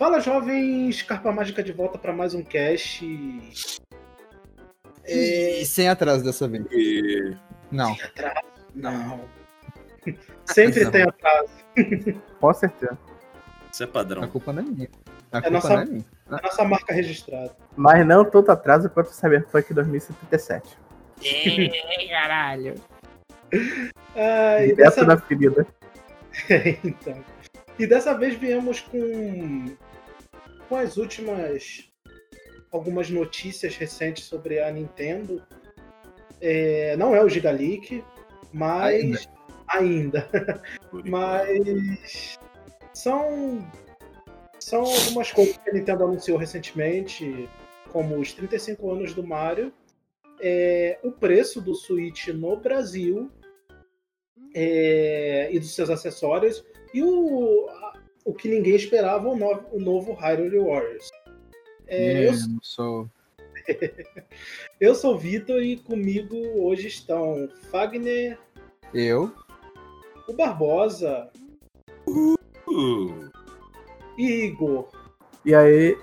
Fala, jovens! Carpa Mágica de volta para mais um cast. É... E sem atraso dessa vez. E... Não. Sem atraso? Não. Sempre Não. tem atraso. Com certeza. Isso é A padrão. culpa não é minha. A É culpa nossa- não é minha. É nossa marca registrada. Mas não tanto atraso quanto o Cyberpunk 2077. Caralho. Ah, e, dessa... na ferida. então. e dessa vez viemos com, com as últimas. Algumas notícias recentes sobre a Nintendo. É, não é o Giga Leak, mas. ainda. Mas são são algumas coisas que a Nintendo anunciou recentemente, como os 35 anos do Mario, é, o preço do Switch no Brasil é, e dos seus acessórios e o, o que ninguém esperava, o, novo, o novo Hyrule Warriors. É, eu, Eu não sou. eu sou o Vitor e comigo hoje estão Fagner, Eu. o Barbosa Uh, e Igor. E aí,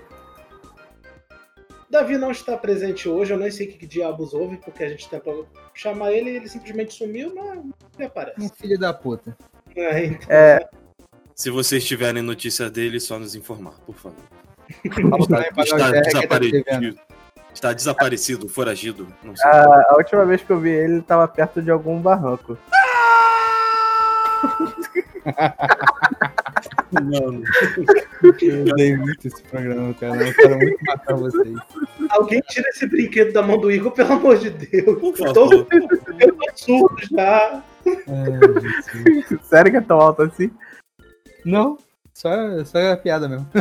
Davi não está presente hoje, eu nem sei que diabos houve, porque a gente tentou chamar ele e ele simplesmente sumiu, mas Um aparece. filho da puta. É, então, é, se vocês tiverem notícia dele, só nos informar, por favor. Está que tá desaparecido. Está desaparecido, foragido. Não sei. a, a última vez que eu vi ele, ele tava perto de algum barranco. Mano, Eu odeio muito esse programa, cara. Eu quero muito matar vocês. alguém tira esse brinquedo da mão do Igor, pelo amor de Deus. por tô, favor. eu tô surdo já. Jesus. Sério que é tão alto assim? Não, só, só é piada mesmo.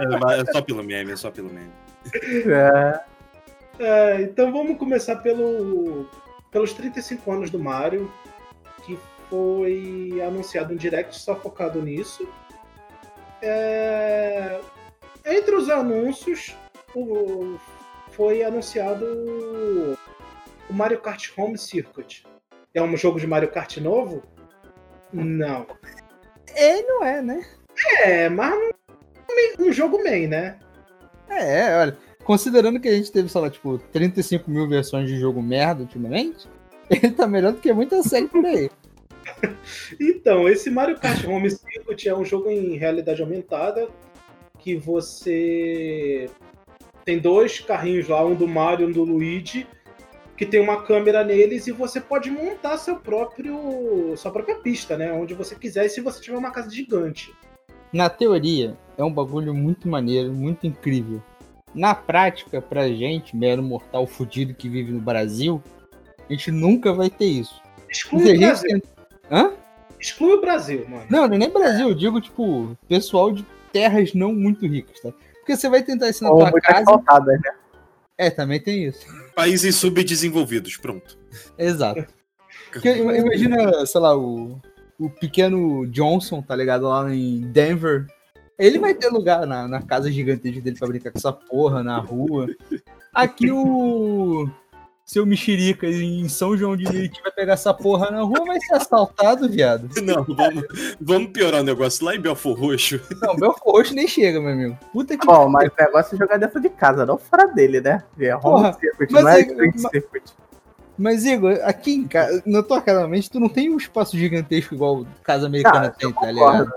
É, é só pelo meme, é só pelo meme. É, É, então vamos começar pelo, pelos 35 anos do Mario, que foi anunciado um direct só focado nisso. É, entre os anúncios, o- foi anunciado o Mario Kart Home Circuit. É um jogo de Mario Kart novo? Não. É, não é, né? É, mas um, um jogo main, né? É, olha. Considerando que a gente teve, sei lá, tipo, 35 mil versões de jogo merda ultimamente, ele tá melhor do que muita série por aí. Então, esse Mario Kart Home Circuit é um jogo em realidade aumentada que você tem dois carrinhos lá, um do Mario e um do Luigi, que tem uma câmera neles e você pode montar seu próprio sua própria pista, né, onde você quiser, e se você tiver uma casa gigante. Na teoria, é um bagulho muito maneiro, muito incrível. Na prática, pra gente, mero mortal fudido que vive no Brasil, a gente nunca vai ter isso. Exclui o gente Brasil. tem- Hã? Exclui o Brasil, mano. Não, não é nem Brasil, eu digo, tipo, pessoal de terras não muito ricas, tá? Porque você vai tentar isso na ou tua casa. né? É, também tem isso. Países subdesenvolvidos, pronto. Exato. Porque ima- imagina, sei lá, o, o pequeno Johnson, tá ligado? Lá em Denver. Ele vai ter lugar na, na casa gigantesca dele pra brincar com essa porra na rua. Aqui o seu mexerica em São João de Meriti vai pegar essa porra na rua, vai ser assaltado, viado. Não, vamos, vamos piorar o negócio. Lá em Belfor Roxo, Não, meu roxo nem chega, meu amigo. Puta que Bom, mas o negócio é jogar dentro de casa, não fora dele, né? É home Porra, circuit, mas não é mas- circuit. Mas, Igor, aqui em casa, na tua casa, realmente, tu não tem um espaço gigantesco igual casa americana Ah, tem, tá ligado?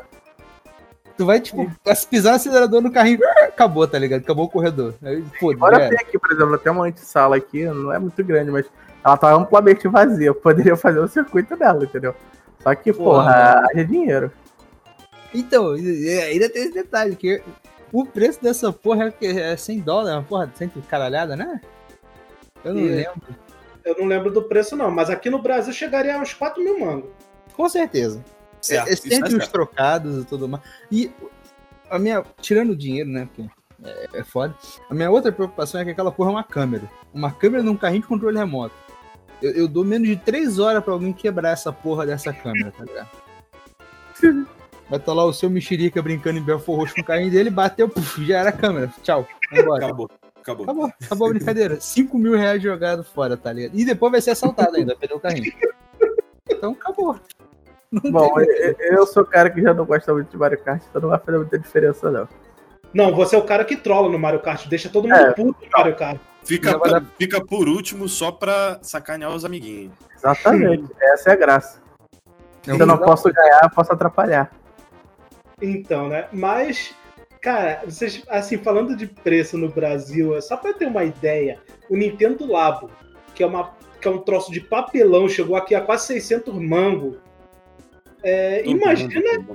Tu vai, tipo, pisar no acelerador no carrinho, acabou, tá ligado? Acabou o corredor. Aí, Pô, Agora tem aqui, por exemplo, até uma antessala aqui, não é muito grande, mas ela tá amplamente vazia. Eu poderia fazer o circuito dela, entendeu? Só que, Porra. porra, haja dinheiro. Então, ainda tem esse detalhe, que o preço dessa porra é, que é 100 dólares, uma porra de 100 caralhada, né? Eu não E- lembro. Eu não lembro do preço, não, mas aqui no Brasil chegaria a uns 4 mil mangos. Com certeza. Certo? É, é sempre os certo. trocados e tudo mais. E a minha. Tirando o dinheiro, né? Porque é, é foda. A minha outra preocupação é que aquela porra é uma câmera. Uma câmera num carrinho de controle remoto. Eu, eu dou menos de 3 horas pra alguém quebrar essa porra dessa câmera, tá ligado? Vai estar lá o seu mexerica brincando em Belfor Roxo com o carrinho dele, bateu, puf, já era a câmera. Tchau. Vambora. Acabou, acabou. Acabou, acabou a brincadeira. 5 mil reais jogado fora, tá ligado? E depois vai ser assaltado ainda, vai perder o carrinho. Então acabou. Não Bom, eu, eu sou o cara que já não gosta muito de Mario Kart, então não vai fazer muita diferença, não. Não, você é o cara que trola no Mario Kart, deixa todo mundo É. puto no Mario Kart. Fica, dar- fica por último só pra sacanear os amiguinhos. Exatamente, essa é a graça. Se eu não posso ganhar, eu posso atrapalhar. Então, né? Mas, cara, vocês, assim, falando de preço no Brasil, é só pra ter uma ideia, o Nintendo Labo, que é, uma, que é um troço de papelão, chegou aqui a quase 600 mango. É, imagina.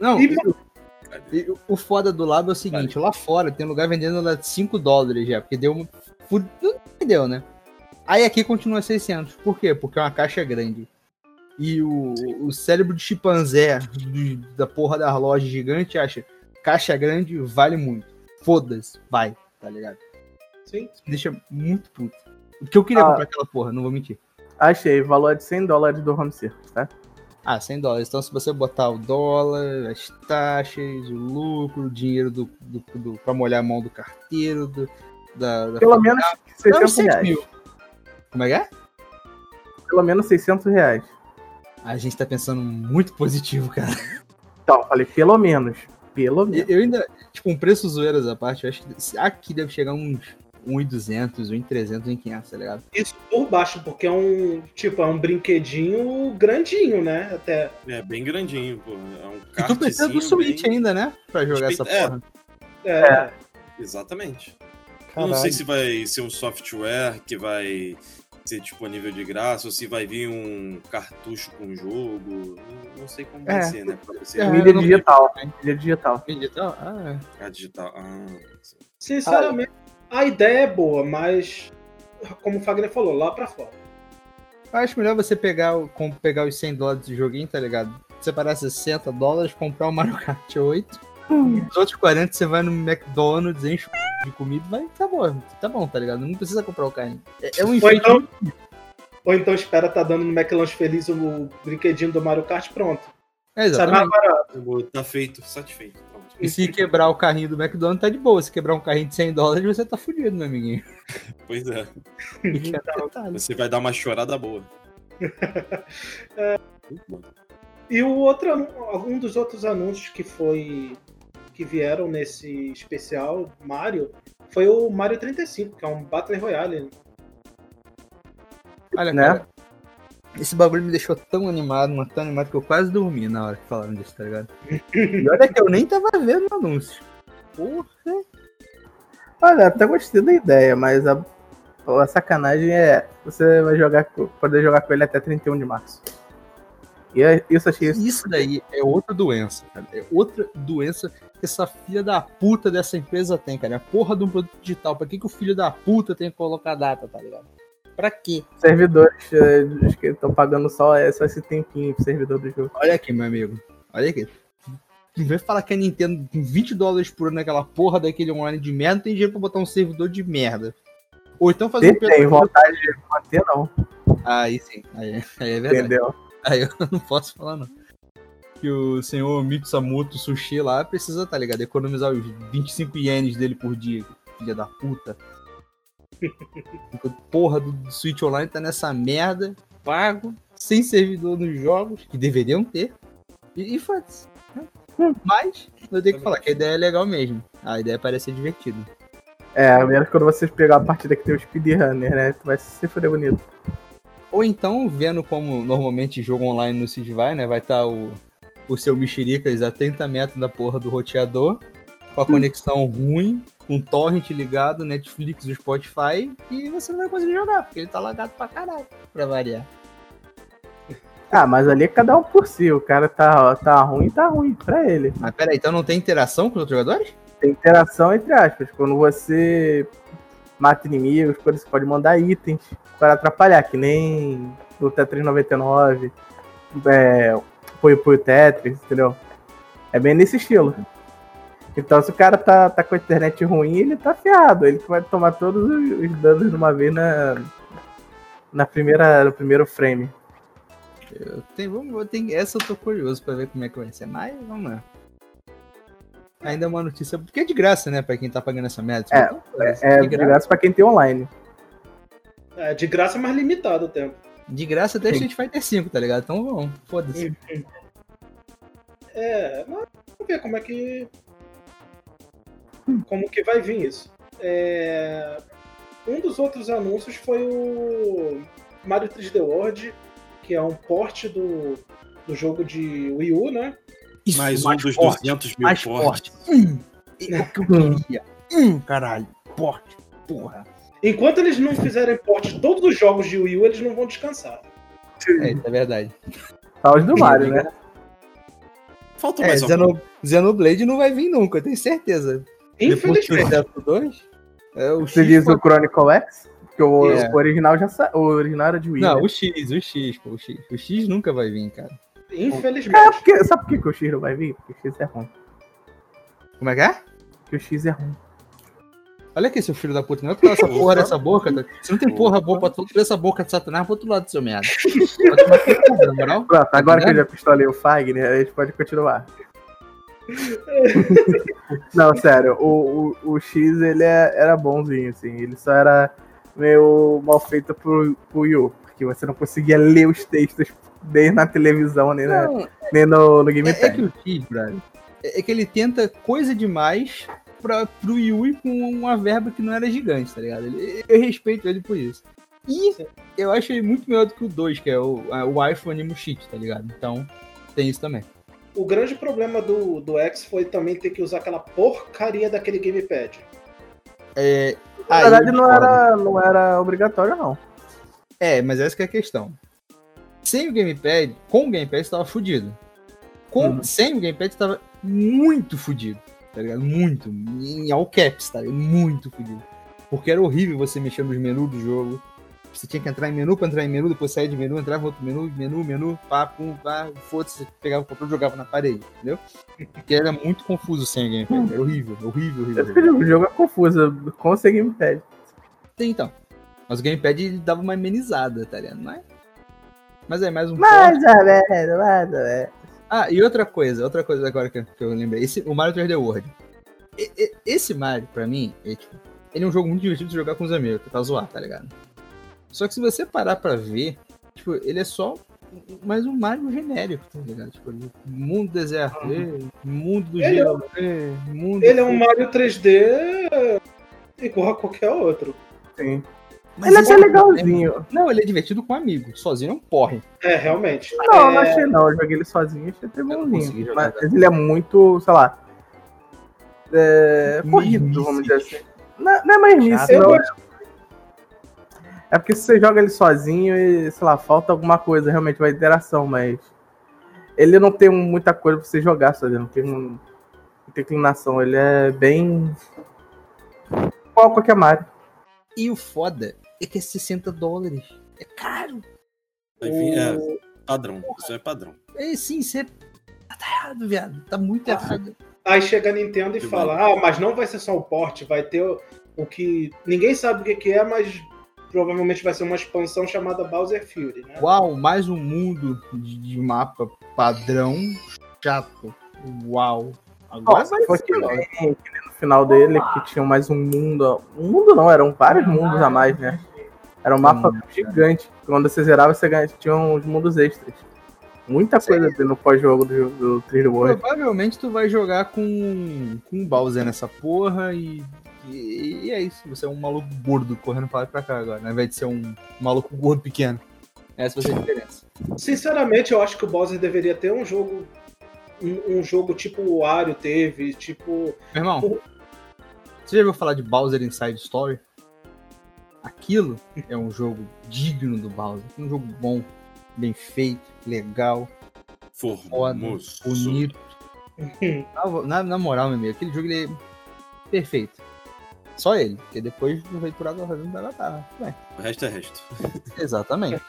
Não, E- o- e foda do labo é o seguinte, lá fora tem lugar vendendo lá 5 dólares já, porque deu uma... deu, né? Aí aqui continua 600. Por quê? Porque é uma caixa grande. E o, o cérebro de chimpanzé do- da porra da loja gigante acha caixa grande vale muito. Foda-se, vai, tá ligado? sim, Isso me deixa muito puto. Porque eu queria Ah. comprar aquela porra, não vou mentir. Achei, valor de 100 dólares do home circuit, tá? Ah, 100 dólares. Então, se você botar o dólar, as taxas, o lucro, o dinheiro do, do, do, pra molhar a mão do carteiro, do, da, da Pelo menos Não, 600 100 reais. mil. Como é que é? Pelo menos 600 reais. A gente tá pensando muito positivo, cara. Então, falei, pelo menos. Pelo menos. Eu ainda, tipo, um preço zoeiras à parte, eu acho que aqui deve chegar uns 1,200, 1,300, 1,500, tá ligado? isso por baixo, porque é um, tipo, é um brinquedinho grandinho, né? Até. É bem grandinho, pô. É um E tu precisa do Switch bem- ainda, né? Pra jogar essa É. porra. É, Exatamente. Eu não sei se vai ser um software que vai ser disponível de graça ou se vai vir um cartucho com o jogo. Não, sei como É. vai ser, né? Você É, Mídia digital. Mídia digital. Digital? Ah, é. a digital. Ah, sinceramente, a ideia é boa, mas, como o Fagner falou, lá pra fora. Eu acho melhor você pegar, pegar os 100 dólares do joguinho, tá ligado? Separar 60 dólares, comprar o Mario Kart 8. Hum. E os outros 40 você vai no McDonald's, enche de comida vai, tá bom, tá bom, tá ligado? Não precisa comprar o carrinho. É, é um Ou então, ou então espera tá dando no McLanche Feliz o brinquedinho do Mario Kart, pronto. É, Sai mais exatamente. barato. tá feito, satisfeito. E se quebrar o carrinho do McDonald's, tá de boa. Se quebrar um carrinho de 100 dólares, você tá fudido, meu amiguinho. Pois é. Apertado. Você vai dar uma chorada boa. Muito bom. E o outro, um dos outros anúncios que foi que vieram nesse especial Mario foi o Mario 35, que é um Battle Royale. Olha, Né? cara, esse bagulho me deixou tão animado, mas tão animado que eu quase dormi na hora que falaram disso, tá ligado? E olha que eu nem tava vendo o anúncio. Porra. Olha, até gostei da ideia, mas a, a sacanagem é você vai jogar, poder jogar com ele até 31 de março. E é- isso achei isso. Isso daí é outra doença, cara. É outra doença que essa filha da puta dessa empresa tem, cara. É a porra de um produto digital. Pra que, que o filho da puta tem que colocar data, tá ligado? Pra quê? Servidores os que estão pagando só, é só esse tempinho pro servidor do jogo. Olha aqui, meu amigo. Olha aqui. Não vem falar que a Nintendo com 20 dólares por ano naquela porra daquele online de merda, não tem dinheiro pra botar um servidor de merda. Ou então fazer Tem, tem vontade de manter, não. Aí sim, aí, aí é verdade. Entendeu? Aí eu não posso falar, não. Que o senhor Mitsumoto Sushi lá precisa, tá ligado? Economizar os 25 ienes dele por dia, filha da puta. Porra do Switch Online tá nessa merda, pago, sem servidor nos jogos, que deveriam ter. E, e foda-se. né? Mas, eu tenho que falar que a ideia é legal mesmo. A ideia parece ser divertida. É, a menos quando vocês pegar a partida que tem o speedrunner, né? Tu vai se fuder bonito. Ou então, vendo como normalmente jogo online no Switch vai, né? Vai estar o, o seu Mexericas a 30 metros da porra do roteador, com a conexão ruim, com torrent ligado, Netflix e Spotify, e você não vai conseguir jogar, porque ele tá lagado pra caralho, pra variar. Ah, mas ali é cada um por si. O cara tá, tá ruim, tá ruim pra ele. Mas peraí, então não tem interação com os outros jogadores? Tem interação entre aspas. Quando você mata inimigos, quando você pode mandar itens para atrapalhar, que nem no Tetris 99, é, Puyo Puyo Tetris, entendeu? É bem nesse estilo. Então, se o cara tá, tá com a internet ruim, ele tá ferrado. Ele vai tomar todos os, os danos de uma vez na, na primeira, no primeiro frame. Eu tenho, vamos, eu tenho, essa eu tô curioso pra ver como é que vai ser, mas vamos lá. Ainda é uma notícia, porque é de graça, né, pra quem tá pagando essa merda. É, É de graça pra quem tem online. É de graça, mas limitado o tempo. De graça até Street Fighter 5, tá ligado? Então vamos, foda-se. É, mas vamos ver como é que. Como que vai vir isso. É, um dos outros anúncios foi o Mario 3D World, que é um porte do, do jogo de Wii U, né? Isso, mais, mais um dos forte, 200 mil mais portes. Hum, é o que eu queria. Hum, caralho, porte, porra. Enquanto eles não fizerem porte de todos os jogos de Wii U, eles não vão descansar. É, isso é verdade. Só os do Mario, né? Falta é, mais Xeno, Xenoblade não vai vir nunca, eu tenho certeza. Infelizmente. Depois do 2, é, o Você X diz o Chronicle X? Porque o, é. o, original já sa... o original era de Wii. Não, né? o X, o X, pô, o X. O X nunca vai vir, cara. Infelizmente. É, porque, sabe por que, o X não vai vir? Porque o X é ruim. Como é que é? Porque o X é ruim. Olha aqui, seu filho da puta, não é pra essa porra dessa boca. Tá? Você não tem porra boa pra toda essa boca de Satanás pro outro lado do seu merda. Pronto, agora que eu já pistolei o Fagner, a gente pode continuar. não, sério, o, o, o X ele é, era bonzinho, assim. Ele só era meio mal feito pro, pro Yu, porque você não conseguia ler os textos nem na televisão, nem, não, na, nem no, no Game é, é que o X, brother, é, é que ele tenta coisa demais pra, pro Yui com uma verba que não era gigante, tá ligado? Ele, eu respeito ele por isso. E eu acho ele muito melhor do que o 2, que é o, o iPhone Mushit, tá ligado? Então, tem isso também. O grande problema do, do X foi também ter que usar aquela porcaria daquele gamepad. É, Na verdade, não era, não era obrigatório, não. É, mas essa é a questão. Sem o gamepad, com o gamepad você tava fudido. Com, uhum. Sem o gamepad você tava muito fudido, tá ligado? Muito. Em all caps, tá ligado? Muito fudido. Porque era horrível você mexer nos menus do jogo. Você tinha que entrar em menu pra entrar em menu, depois sair de menu, entrava em outro menu, menu, menu, pá, pum, pá, foda-se, você pegava o controle e jogava na parede, entendeu? Porque era muito confuso sem o gamepad, era horrível, horrível, horrível. horrível. O jogo é confuso, com sem gamepad. Então, mas o gamepad dava uma amenizada, tá ligado? Mas, mas é mais um Mais ou menos, mais ou menos. Ah, e outra coisa, outra coisa agora que, que eu lembrei. Esse, o Mario 3D World. E, e, esse Mario, pra mim, é, tipo, ele é um jogo muito divertido de jogar com os amigos, pra zoar, tá ligado? Só que se você parar pra ver, tipo, ele é só mais um Mario genérico, tá ligado? Tipo, mundo deserto, uhum. mundo do ele gelo, é, mundo... Ele é um Mario 3D igual a qualquer outro. Sim. Mas ele é até legalzinho. Não, ele é divertido com amigos. Sozinho não corre. É, realmente. Não, é... não achei não. Eu joguei ele sozinho achei até bonzinho. Mas ele é muito, sei lá. É, corrido, vamos dizer assim. Não, não é mais nisso, não. É porque se você joga ele sozinho e, sei lá, falta alguma coisa, realmente vai interação, mas. Ele não tem muita coisa pra você jogar sozinho, não tem, não tem inclinação. Ele é bem. Qual qualquer Mario. E o foda é que é 60 dólares. É caro. É padrão. Isso é padrão. É sim, você tá errado, viado. Tá muito ah, errado. Aí chega a Nintendo e que fala: bom. Ah, mas não vai ser só o porte, vai ter o, o que. Ninguém sabe o que, que é, mas provavelmente vai ser uma expansão chamada Bowser Fury, né? Uau, mais um mundo de, de mapa padrão chato. Uau. Agora vai ser no final dele que tinha mais um mundo. Um mundo não, eram vários mundos a mais, né? Era um mapa hum, gigante. Quando você zerava, você ganha, tinha uns mundos extras. Muita Sim. coisa no pós-jogo do, do 3D World. Provavelmente tu vai jogar com, com Bowser nessa porra e, e, e, é isso. Você é um maluco gordo correndo pra lá e pra cá agora, ao invés de ser um maluco gordo pequeno. Essa vai ser a diferença. Sinceramente, eu acho que o Bowser deveria ter um jogo. Um, um jogo tipo o Wario teve, tipo. Meu irmão, o... você já ouviu falar de Bowser Inside Story? Aquilo é um jogo digno do Bowser. Um jogo bom, bem feito, legal, Formoso. bonito. na, na, moral, meu amigo, aquele jogo ele é perfeito. Só ele, porque depois do Rei por Água não vai matar. O resto é resto. Exatamente.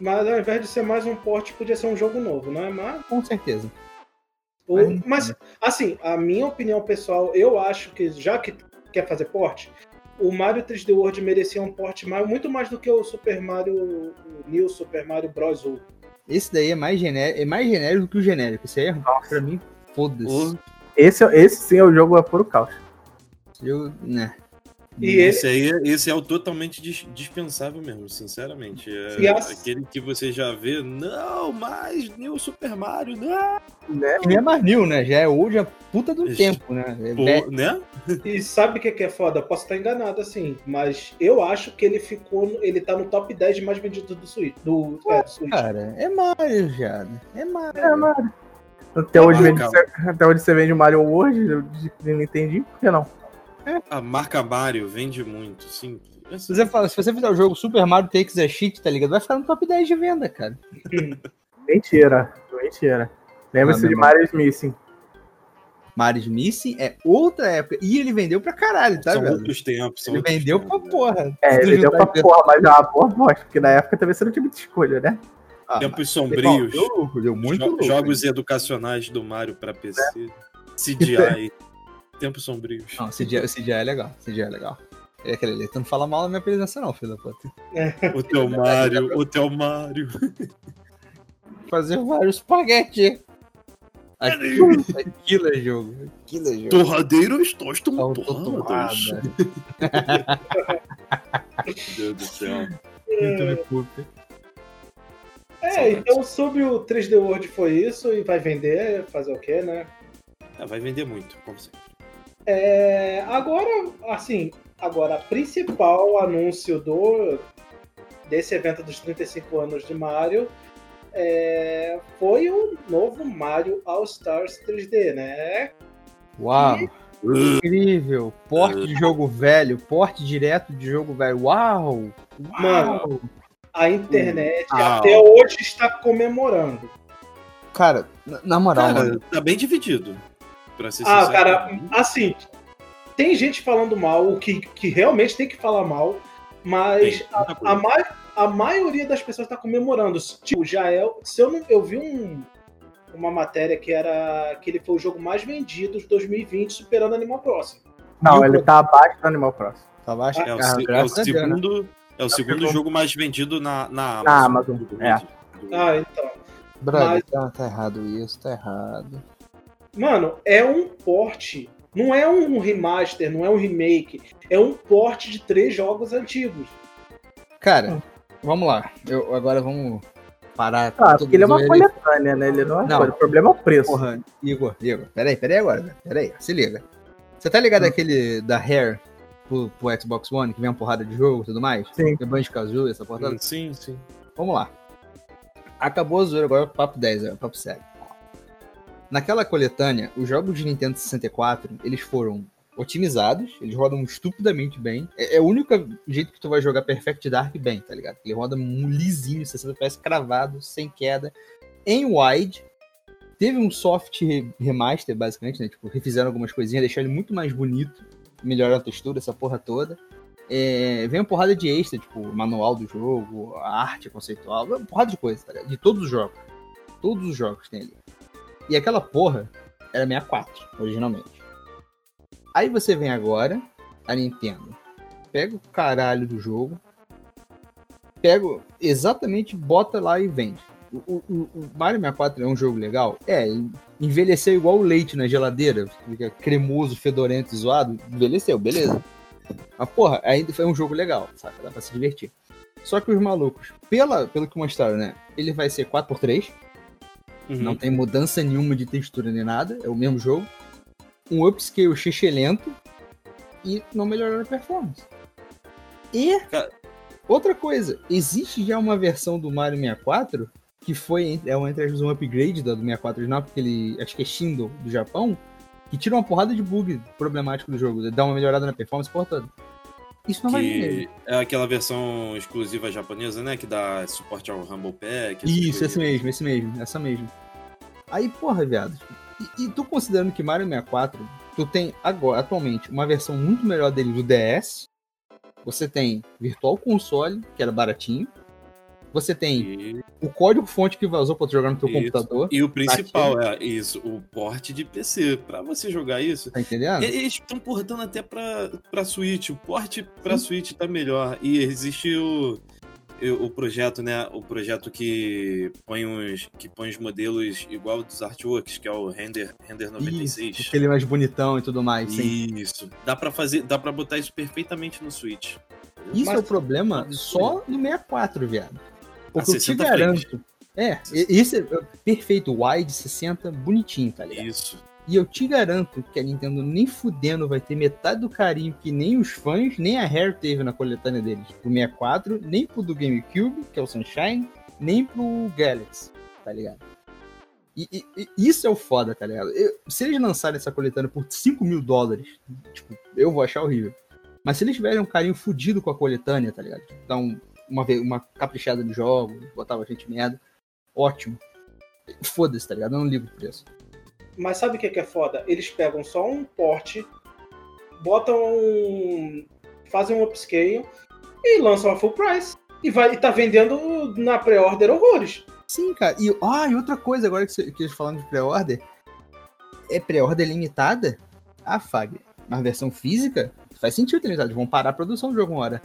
Mas ao invés de ser mais um porte, podia ser um jogo novo, não é? Mas... Com certeza. O, mas, assim, a minha opinião pessoal, eu acho que já que quer fazer porte, o Mario 3D World merecia um porte mais, muito mais do que o Super Mario o New Super Mario Bros. U. Esse daí é mais genérico, é mais genérico do que o genérico. Esse aí é, pra mim, foda-se. Esse, esse sim é o jogo é puro caos. Eu, né. E esse ele... aí, esse é o totalmente dispensável mesmo, sinceramente. É aquele que você já vê, não, mais New Super Mario, não! Né? Nem é mais New, né? Já é hoje a puta do tempo, né? É né? E sabe o que é foda? Posso estar enganado, assim, mas eu acho que ele ficou, ele tá no top 10 de mais vendidos do Switch. Do, é, do Switch. Cara, é Mario já? É Mario. É Mario. Até hoje, vende, até hoje você vende Mario World, eu não entendi, por que não? A marca Mario vende muito, sim. Se você, fala, se você fizer o jogo Super Mario Takes a Shit, tá ligado? Vai ficar no top 10 de venda, cara. mentira, mentira. Lembra-se ah, de Mario Missing. Mario Missing é outra época. E ele vendeu pra caralho, tá, são velho? Outros tempos, ele vendeu tempos, pra porra. É, ele vendeu pra porra, mas é uma boa bosta, porque na época também você não tinha muita escolha, né? Ah, Tempos sombrios. Deu, deu muito jo jogos educacionais do Mario pra PC. É. CGI. Tempos sombrios. Não, CGI, CGI é legal. CGI é legal. É aquele ali, tu não fala mal da minha presença, não, filho da puta. O teu Mario, o teu Mario. Fazer vários espaguete. Aquilo, aquilo é jogo. Aquilo é jogo. Torradeiro estou torradas. Meu Deus do céu. Muito me culpe. É, então sobre o 3D World foi isso e vai vender, fazer o quê, né? É, vai vender muito, como sempre. É, agora, assim, agora, o principal anúncio do desse evento dos 35 anos de Mario é, foi o novo Mario All Stars 3D, né? Uau! E... Incrível! Porte de jogo velho, porte direto de jogo velho. Uau! Mano, a internet Uau. até hoje está comemorando. Cara, na moral, cara, tá bem dividido ah, cara, assim, tem gente falando mal, o que, que realmente tem que falar mal, mas a, a, ma a, maioria das pessoas está comemorando. Tipo, já é. Se eu não. Eu vi um, uma matéria que era que ele foi o jogo mais vendido de 2020, superando Animal Crossing. Não, ele tá abaixo do Animal Crossing. Tá abaixo? É, o, ah, é o segundo, é o segundo jogo mais vendido na, na Amazon. Na Amazon. É. Ah, então. Brother, Mas... tá, tá errado isso, tá errado. Mano, é um porte. Não é um remaster, não é um remake. É um porte de três jogos antigos. Cara, vamos lá. Eu, agora vamos parar. Ah, porque ele é uma ele... coletânea, né? Ele não é. Não. O problema é o preço. Porra, Igor, Igor. Peraí, peraí agora. Peraí, se liga. Você tá ligado hum. aquele da Hair pro, pro, Xbox One, que vem uma porrada de jogo e tudo mais? Sim. Que é Banjo Kazoo, essa porra Sim, sim. Vamos lá. Acabou a zoeira, agora é o papo 10, é o papo sério. Naquela coletânea, os jogos de Nintendo 64, eles foram otimizados, eles rodam estupidamente bem. É, é o único jeito que tu vai jogar Perfect Dark bem, tá ligado? Ele roda lisinho, 60 FPS cravado, sem queda, em wide. Teve um soft remaster, basicamente, né? Tipo, refizeram algumas coisinhas, deixaram ele muito mais bonito, melhoraram a textura, essa porra toda. É, vem uma porrada de extra, tipo, manual do jogo, arte conceitual, uma porrada de coisa, tá ligado? De todos os jogos. Todos os jogos tem ali. E aquela porra era 64, originalmente. Aí você vem agora, a Nintendo, pega o caralho do jogo, pega exatamente, bota lá e vende. O, o, o, Mario 64 é um jogo legal? É, envelheceu igual o leite na geladeira, fica cremoso, fedorento, zoado, envelheceu, beleza. Mas porra, ainda foi um jogo legal, saca? Dá pra se divertir. Só que os malucos, pela, pelo que mostraram, né? Ele vai ser 4x3, Uhum. Não tem mudança nenhuma de textura nem nada, é o mesmo jogo. Um upscale xixelento e não melhoraram a performance. E outra coisa, existe já uma versão do Mario 64 que foi é uma entre um upgrade do 64 original, porque ele acho que é Shindo do Japão, que tira uma porrada de bug problemático do jogo, dá uma melhorada na performance por toda. Isso não que vai É aquela versão exclusiva japonesa, né? Que dá suporte ao Rumble Pack. Isso, esse mesmo, esse mesmo, essa mesmo. Aí, porra, viado. E, e, tu considerando que Mario 64, tu tem agora, atualmente, uma versão muito melhor dele do DS. Você tem Virtual Console, que era baratinho. Você tem e... o código fonte que vazou para jogar no teu isso. computador. E o principal é isso, o porte de PC. Para você jogar isso. Tá entendendo? Eles estão portando até para para Switch. O porte para Switch tá melhor. E existe o o projeto, né? O projeto que põe os, que põe os modelos igual dos artworks, que é o Render, Render 96. Isso, aquele mais bonitão e tudo mais. Sim. Isso. Dá para fazer, dá para botar isso perfeitamente no Switch. Isso Mas, é o problema só no 64, viado. Porque eu te garanto. É, esse é perfeito, wide 60, bonitinho, tá ligado? Isso. E eu te garanto que a Nintendo nem fudendo vai ter metade do carinho que nem os fãs, nem a Rare teve na coletânea deles. Do 64, nem pro do GameCube, que é o Sunshine, nem pro Galaxy, tá ligado? E, e, e isso é o foda, tá ligado? Eu, se eles lançarem essa coletânea por 5 mil dólares, tipo, eu vou achar horrível. Mas se eles tiverem um carinho fudido com a coletânea, tá ligado? Um, uma, uma caprichada de jogo, botava gente merda, ótimo. Foda-se, tá ligado? Eu não ligo pro preço. Mas sabe o que é foda? Eles pegam só um porte, botam um, fazem um upscale e lançam a full price. E, vai, e tá vendendo na pré-order horrores. Sim, cara. E, ah, e outra coisa agora que, que eles falando de pré-order. É pré-order limitada? Ah, Fag. Na versão física, faz sentido ter limitado. Vão parar a produção do jogo uma hora.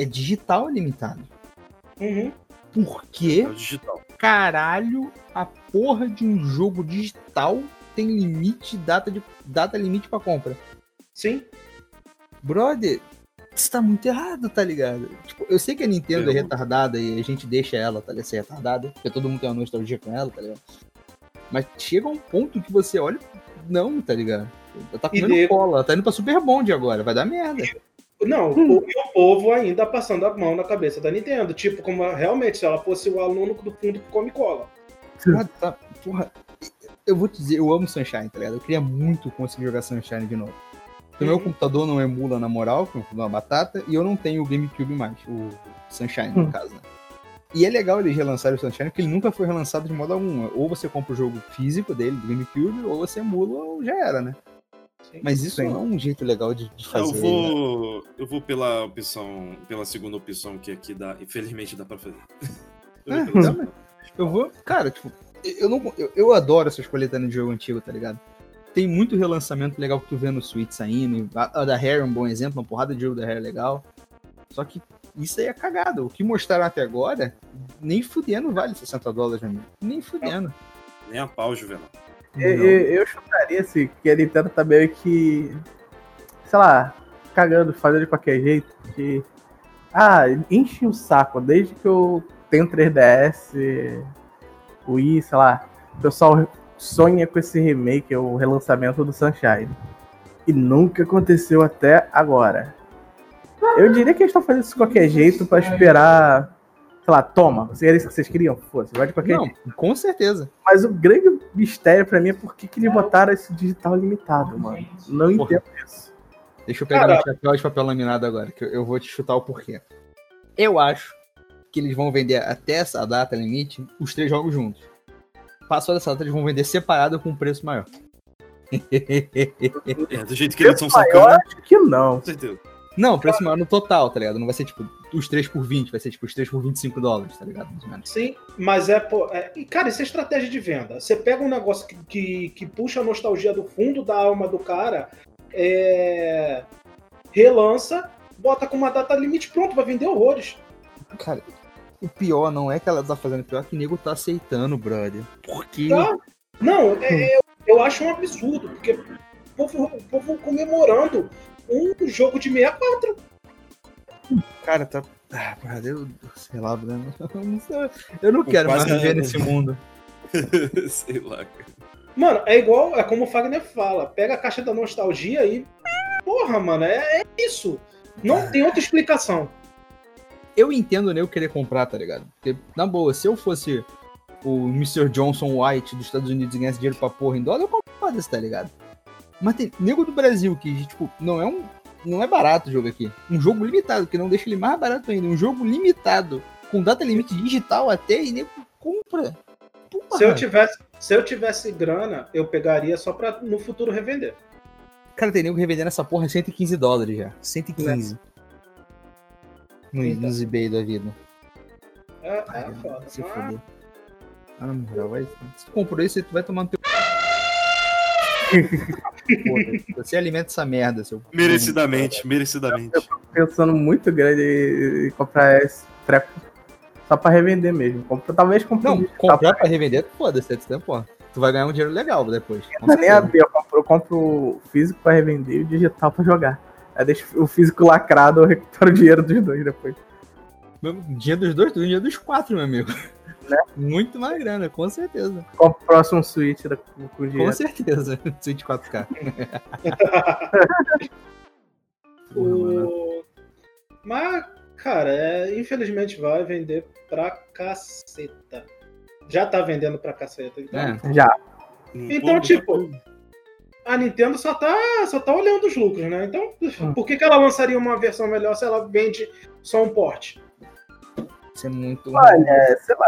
É digital limitado. Uhum. Por quê? É caralho a porra de um jogo digital tem limite, data, de, data limite para compra. Sim. Brother, isso tá muito errado, tá ligado? Tipo, eu sei que a Nintendo é retardada e a gente deixa ela, tá ligado? Ser retardada, porque todo mundo tem uma nostalgia com ela, tá ligado? Mas chega um ponto que você olha, não, tá ligado? Tá comendo e cola, tá indo pra Super Bond agora, vai dar merda. Não, hum. o, o povo ainda passando a mão na cabeça da Nintendo. Tipo, como realmente, se ela fosse o aluno do fundo que come cola. Ah, tá, porra. Eu vou te dizer, eu amo Sunshine, tá ligado? Eu queria muito conseguir jogar Sunshine de novo. O meu uhum. computador não emula na moral, que é uma batata, e eu não tenho o GameCube mais, o Sunshine, no hum. caso, né? E é legal eles relançarem o Sunshine, porque ele nunca foi relançado de modo algum. Ou você compra o jogo físico dele, do GameCube, ou você emula, ou já era, né? Mas isso Sim. não é um jeito legal de, de fazer. Eu vou, né? eu vou pela opção, pela segunda opção que aqui dá, infelizmente dá para fazer. Eu, é, vou eu vou, cara, tipo, eu não, eu, eu adoro essas coletâneas de jogo antigo, tá ligado? Tem muito relançamento legal que tu vê no Switch saindo. A, a da Rare é um bom exemplo, uma porrada de jogo da Rare é legal. Só que isso aí é cagado. O que mostraram até agora, nem fudendo vale 60 dólares, meu amigo. Nem fudendo. Nem a pau, Juvenal. Eu, eu, chutaria assim, que a Nintendo tá meio que. Sei lá, cagando, fazendo de qualquer jeito. Que. Ah, enche o saco. Desde que eu tenho 3DS, o Wii, sei lá. O pessoal sonha com esse remake, o relançamento do Sunshine. E nunca aconteceu até agora. Eu diria que eles estão fazendo isso de qualquer jeito para esperar sei lá, toma, era isso que vocês queriam? Fosse, vai de qualquer Não, jeito. com certeza. Mas o grande mistério pra mim é por que, que eles botaram esse digital limitado, mano. Não Porra. entendo isso. Deixa eu pegar Cara... meu chapéu de papel laminado agora, que eu vou te chutar o porquê. Eu acho que eles vão vender até essa data limite os três jogos juntos. Passou dessa data, eles vão vender separado com um preço maior. é, do jeito que eles estão sacando. Acho que não. Com certeza. Não, preço maior no total, tá ligado? Não vai ser tipo os 3 por 20, vai ser tipo os 3 por 25 dólares, tá ligado? Mais ou menos. Sim, mas é, pô, é. Cara, isso é estratégia de venda. Você pega um negócio que, que, que puxa a nostalgia do fundo da alma do cara, é, relança, bota com uma data limite, pronto, vai vender horrores. Cara, o pior não é que ela tá fazendo, o pior é que o nego tá aceitando, brother. Por quê? Tá? Não, é, eu, eu acho um absurdo, porque o povo, o povo comemorando um jogo de 64. Cara, tá. Ah, eu, sei lá, Bruno. Eu não quero mais viver nesse mundo. sei lá, cara. Mano, é igual, é como o Fagner fala: pega a caixa da nostalgia e. Porra, mano, é, é isso. Não tem outra explicação. Eu entendo né, eu querer comprar, tá ligado? Porque, na boa, se eu fosse o Mr. Johnson White dos Estados Unidos e ganhasse dinheiro pra porra em dólar, eu compraria, tá ligado? Mas tem nego do Brasil que, tipo, não é um. Não é barato o jogo aqui. Um jogo limitado, que não deixa ele mais barato ainda. Um jogo limitado, com data limite digital até, e nego compra. Porra. Se eu tivesse, se eu tivesse grana, eu pegaria só pra no futuro revender. Cara, tem nego revendendo essa porra 115 dólares já. 115. É. No, então. Nos eBay da vida. É, é foda. Se fuder. Ah, não, vai, se tu comprou isso, tu vai tomar no teu você alimenta essa merda, seu. Merecidamente, merecidamente. Eu tô pensando muito grande em comprar esse treco Só pra revender mesmo. Compre, talvez compre Não, comprar pra revender, foda-se, pô. Tu vai ganhar um dinheiro legal depois. Não nem abrir, eu compro, eu compro o físico pra revender e o digital pra jogar. Aí deixa o físico lacrado, eu recupero o dinheiro dos dois depois. Dinheiro dos dois, dinheiro dos quatro, meu amigo. Né? Muito mais grana, com certeza. Qual o próximo Switch da, com dinheiro? Com certeza, Switch 4K. o... Mas, cara, é, infelizmente vai vender pra caceta. Já tá vendendo pra caceta. Então, é. Já. Então, tipo, a Nintendo só tá, só tá olhando os lucros, né? Então, hum. por que, que ela lançaria uma versão melhor se ela vende só um porte? Isso é muito. Olha, sei lá.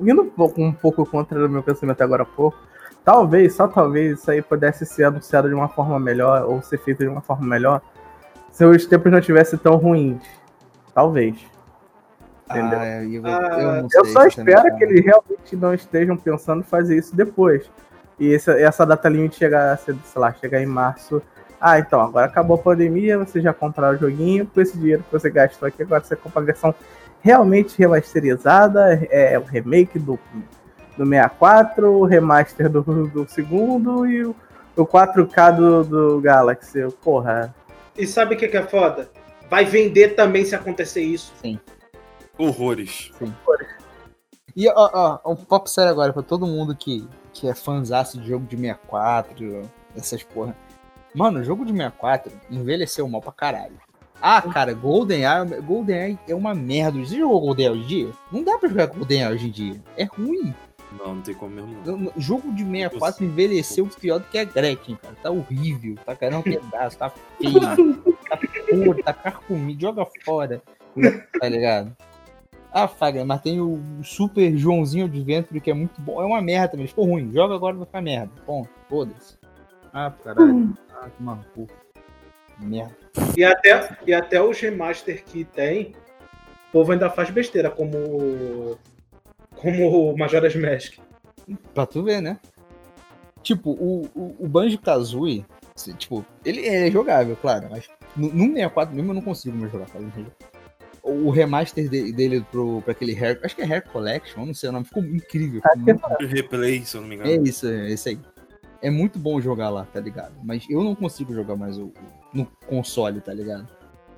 Indo um pouco, um pouco contra o meu pensamento agora há pouco, talvez, só talvez, isso aí pudesse ser anunciado de uma forma melhor, ou ser feito de uma forma melhor, se os tempos não tivessem tão ruins. Talvez. Entendeu? Ah, eu, eu, eu, eu só espero que eles realmente não estejam pensando em fazer isso depois. E essa, essa data limite chegar, sei lá, chegar em março. Ah, então, agora acabou a pandemia, você já comprou o joguinho, com esse dinheiro que você gastou aqui, agora você compra a versão realmente remasterizada, é o remake do, do 64, o remaster do, do segundo e o, o 4K do, do Galaxy. Porra. E sabe o que, que é foda? Vai vender também se acontecer isso. Sim. Horrores. Sim. E ó, ó, um papo sério agora pra todo mundo que, que é fãzaço de jogo de 64, essas porra. Mano, o jogo de 64 envelheceu mal pra caralho. Ah, cara, GoldenEye, GoldenEye é uma merda. Você jogou GoldenEye hoje em dia? Não dá pra jogar GoldenEye hoje em dia. É ruim. Não, não tem como mesmo. Não. Jogo de 64 envelheceu pior do que a Gretchen, cara. Tá horrível, tá caindo um pedaço, tá feio, tá podre, tá carcomido, joga fora. Tá ligado? Ah, Fagner, mas tem o Super Joãozinho Adventure que é muito bom. É uma merda também, ficou ruim. Joga agora vai ficar merda. Bom, foda-se. Ah, caralho. Ah, que maluco. Merda. E até, e até os remaster que tem, o povo ainda faz besteira, como como o Majora's Mask. Pra tu ver, né? Tipo, o, o, o Banjo-Kazooie, tipo, ele, ele, é jogável, claro, mas no, no 64 mesmo eu não consigo mais jogar, o remaster de, dele pro, pra aquele Hair, acho que é Hair Collection, não sei o nome, ficou incrível. Ficou muito... Replay, se eu não me engano. É isso, é esse aí. É muito bom jogar lá, tá ligado? Mas eu não consigo jogar mais o, o no console, tá ligado?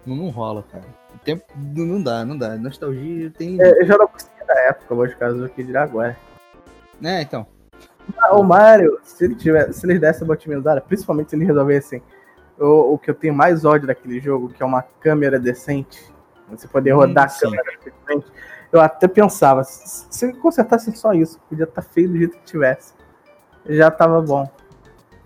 Não, não rola, cara. O tempo não dá, não dá. Nostalgia tem. É, eu já não consegui na época, vou de caso aqui de agora. Né, então. Ah, o Mario, se ele tiver, se eles dessem uma otimizada, principalmente se ele resolvessem o, o que eu tenho mais ódio daquele jogo, que é uma câmera decente, você poder rodar hum, a câmera decente, eu até pensava, se, se consertasse só isso, podia estar tá feio do jeito que tivesse. Já tava bom.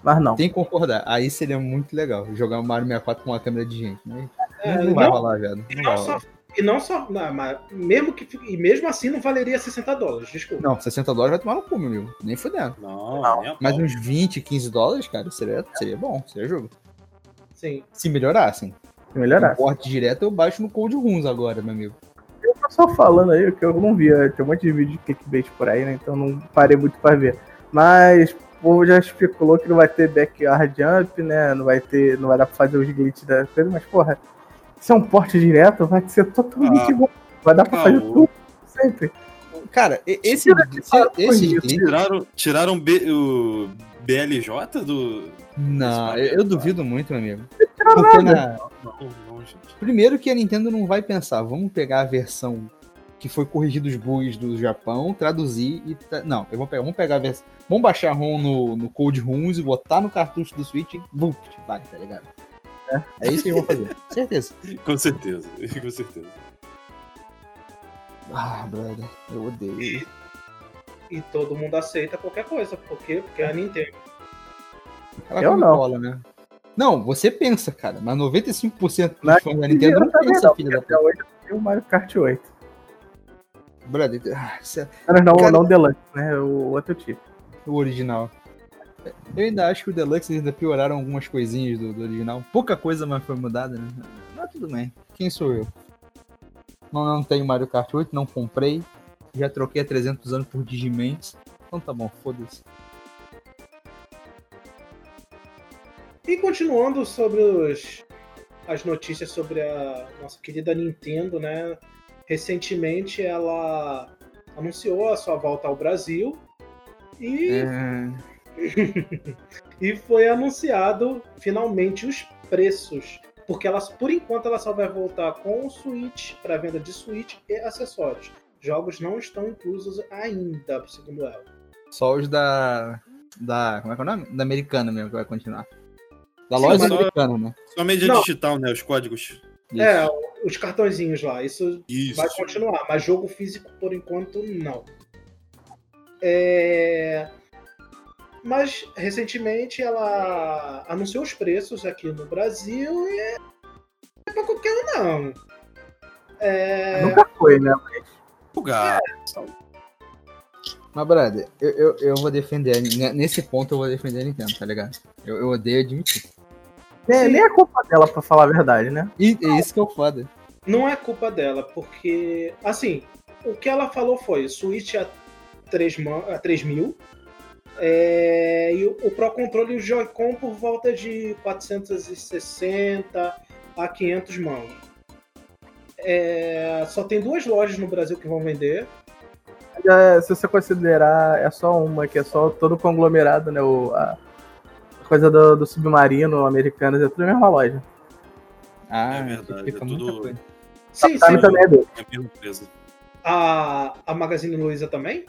Mas não. Tem que concordar. Aí seria muito legal jogar o Mario 64 com uma câmera de gente. Né? É, não, não, vai rolar, velho. Não, não só, e não só. Não, mas mesmo que, e mesmo assim não valeria 60 dólares, desculpa. Não, 60 dólares vai tomar no cu, meu amigo. Nem fudendo. Não, não. Mas uns 20, 15 dólares, cara, seria, seria bom, seria jogo. Sim. Se melhorassem. Se melhorar. Porte direto eu baixo no Cold Runs agora, meu amigo. Eu tô só falando aí que eu não vi. Tem um monte de vídeo de clickbait por aí, né? Então não parei muito pra ver. Mas povo já especulou que não vai ter backyard jump, né? Não vai ter, não vai dar pra fazer os glitches da coisa, mas porra, se é um porte direto, vai ser totalmente ah, bom. Vai dar pra fazer tudo sempre. Cara, esse, esse, esse tiraram, tiraram B, o BLJ do. Não, eu, eu duvido muito, meu amigo. Porque na... Primeiro que a Nintendo não vai pensar, vamos pegar a versão que foi corrigido os bugs do Japão, traduzir e. Não, eu vou pegar, vamos pegar a versão. Vamos baixar a ROM no, no Code Runs e botar no cartucho do Switch e vupt, vai, tá ligado? É, é isso que eu vou fazer. certeza. Com certeza, com certeza. Ah, brother, eu odeio. E, e todo mundo aceita qualquer coisa. Por quê? Porque é a Nintendo. Ela eu não. Bola, né? Não, você pensa, cara, mas 95% dos fãs da Nintendo não pensa, filha da puta. Hoje eu o Mario Kart 8. Brother, ah, é... não, cara... não o Deluxe, né? O outro tipo. O original. Eu ainda acho que o Deluxe ainda pioraram algumas coisinhas do, do original. Pouca coisa mais foi mudada, né? Mas tudo bem. Quem sou eu? Não, não tenho Mario Kart 8, não comprei. Já troquei há 300 anos por Digimens. Então tá bom, foda-se. E continuando sobre os, as notícias sobre a nossa querida Nintendo, né? Recentemente ela anunciou a sua volta ao Brasil e É, e foi anunciado finalmente os preços, porque ela por enquanto ela só vai voltar com o Switch para venda de Switch e acessórios. Jogos não estão inclusos ainda, segundo ela. só os da. Da. Como é que é o nome? Da americana mesmo que vai continuar. Da Sim, loja americana, né? Só mídia Não. digital, né? Os códigos. Isso. É, os cartõezinhos lá, isso Isso. vai continuar, mas jogo físico por enquanto não. É, Mas recentemente ela anunciou os preços aqui no Brasil e é pra qualquer um não. É... Nunca foi, né? Lugar. Mas, brother, eu, eu, eu vou defender. Nesse ponto eu vou defender a Nintendo, tá ligado? Eu, eu odeio admitir. Nem, nem é culpa dela, pra falar a verdade, né? E é isso que é o foda. Não é culpa dela, porque, assim, o que ela falou foi Switch a 3, ma- a 3 mil, é, e o, o Pro Controle e o Joy-Con por volta de 460 a 500 mãos. É, só tem duas lojas no Brasil que vão vender. É, se você considerar, é só uma, que é só todo conglomerado, né? O, a coisa do, do submarino americano, é tudo na mesma loja. Ah, É verdade, fica é muita tudo-. Sim, Tá, sim. também é dele. É a mesma empresa. A, a Magazine Luiza também?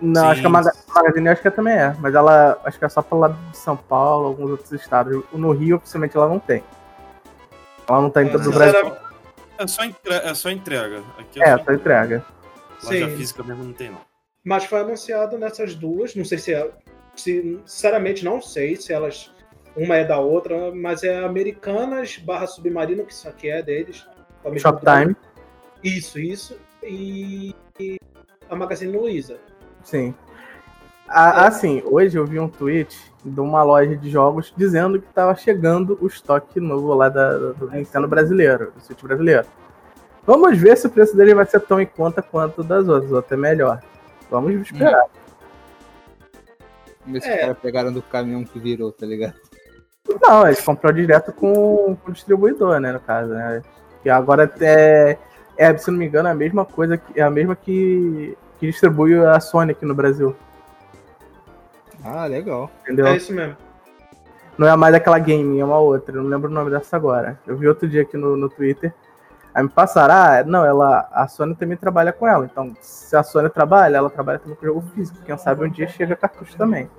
Não, Sim. acho que a Maga- Magazine acho que também é, mas ela acho que é só pro lado de São Paulo, alguns outros estados. No Rio, oficialmente, ela não tem. Ela não tá em É, todo o Brasil. É só, entre... é só entrega. Aqui É, é, só só entrega. Loja Sim. física mesmo não tem, não. Mas foi anunciado nessas duas. Não sei se é. Sinceramente, não sei se elas. Uma é da outra, mas é Americanas barra Submarino, que isso aqui é deles. Shoptime, Isso, isso. E, e a Magazine Luiza. sim. Ah, assim, hoje eu vi um tweet de uma loja de jogos dizendo que tava chegando o estoque novo lá da, do Nintendo brasileiro, do Switch brasileiro. Vamos ver se o preço dele vai ser tão em conta quanto das outras, ou até melhor. Vamos esperar. Vamos ver se É. caras pegaram do caminhão que virou, tá ligado? Não, eles comprou direto com, com o distribuidor, né, no caso, né? E agora é, é, se não me engano, é a mesma coisa, que, é a mesma que, que distribui a Sony aqui no Brasil, Ah, legal. entendeu? É isso mesmo. Não é mais aquela game, é uma outra, eu não lembro o nome dessa agora. Eu vi outro dia aqui no, no Twitter, aí me passaram, ah, não, ela, a Sony também trabalha com ela, então se a Sony trabalha, ela trabalha também com jogo físico, quem sabe um dia chega cartucho também.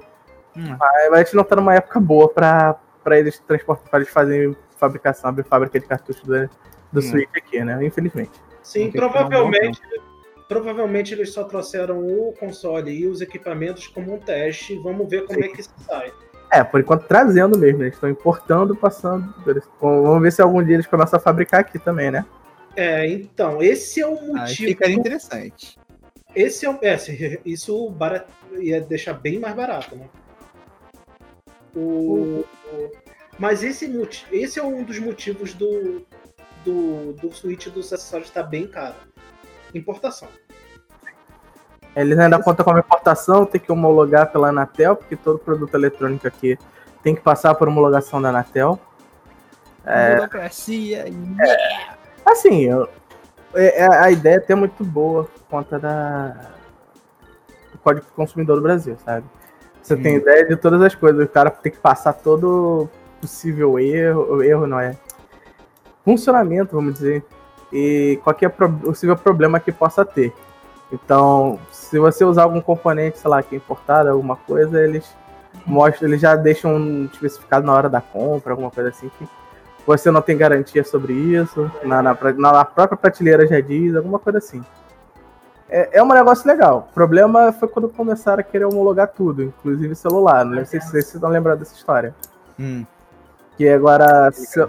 Hum. Mas a gente não tá numa época boa pra, pra eles transportar, pra eles fazerem fabricação, abrir fábrica de cartucho do, do Hum. Switch aqui, né? Infelizmente. Sim, provavelmente. Provavelmente eles só trouxeram o console e os equipamentos como um teste. Vamos ver como Sim. é que sai. É, por enquanto trazendo mesmo, eles estão importando, passando. Vamos ver se algum dia eles começam a fabricar aqui também, né? É, então, esse é o Aí motivo. ficaria interessante. Esse é, o- é isso barat, ia deixar bem mais barato, né? O, o- mas esse, esse é um dos motivos do, do, do Switch dos acessórios estar bem caro. Importação. Eles ainda contam com a importação, tem que homologar pela Anatel, porque todo produto eletrônico aqui tem que passar por homologação da Anatel. Burocracia. Assim, eu- é- é- a ideia é até muito boa por conta da, do Código do Consumidor do Brasil, sabe? Você tem Hum. ideia de todas as coisas, o cara tem que passar todo possível erro, erro não é, funcionamento, vamos dizer, e qualquer possível problema que possa ter. Então, se você usar algum componente, sei lá, que é importado, alguma coisa, eles mostram, eles já deixam especificado na hora da compra, alguma coisa assim que você não tem garantia sobre isso, na, na, na própria prateleira já diz, alguma coisa assim. É, é um negócio legal. O problema foi quando começaram a querer homologar tudo, inclusive celular. Não sei se vocês estão lembrando dessa história. Hum. Que agora. ce-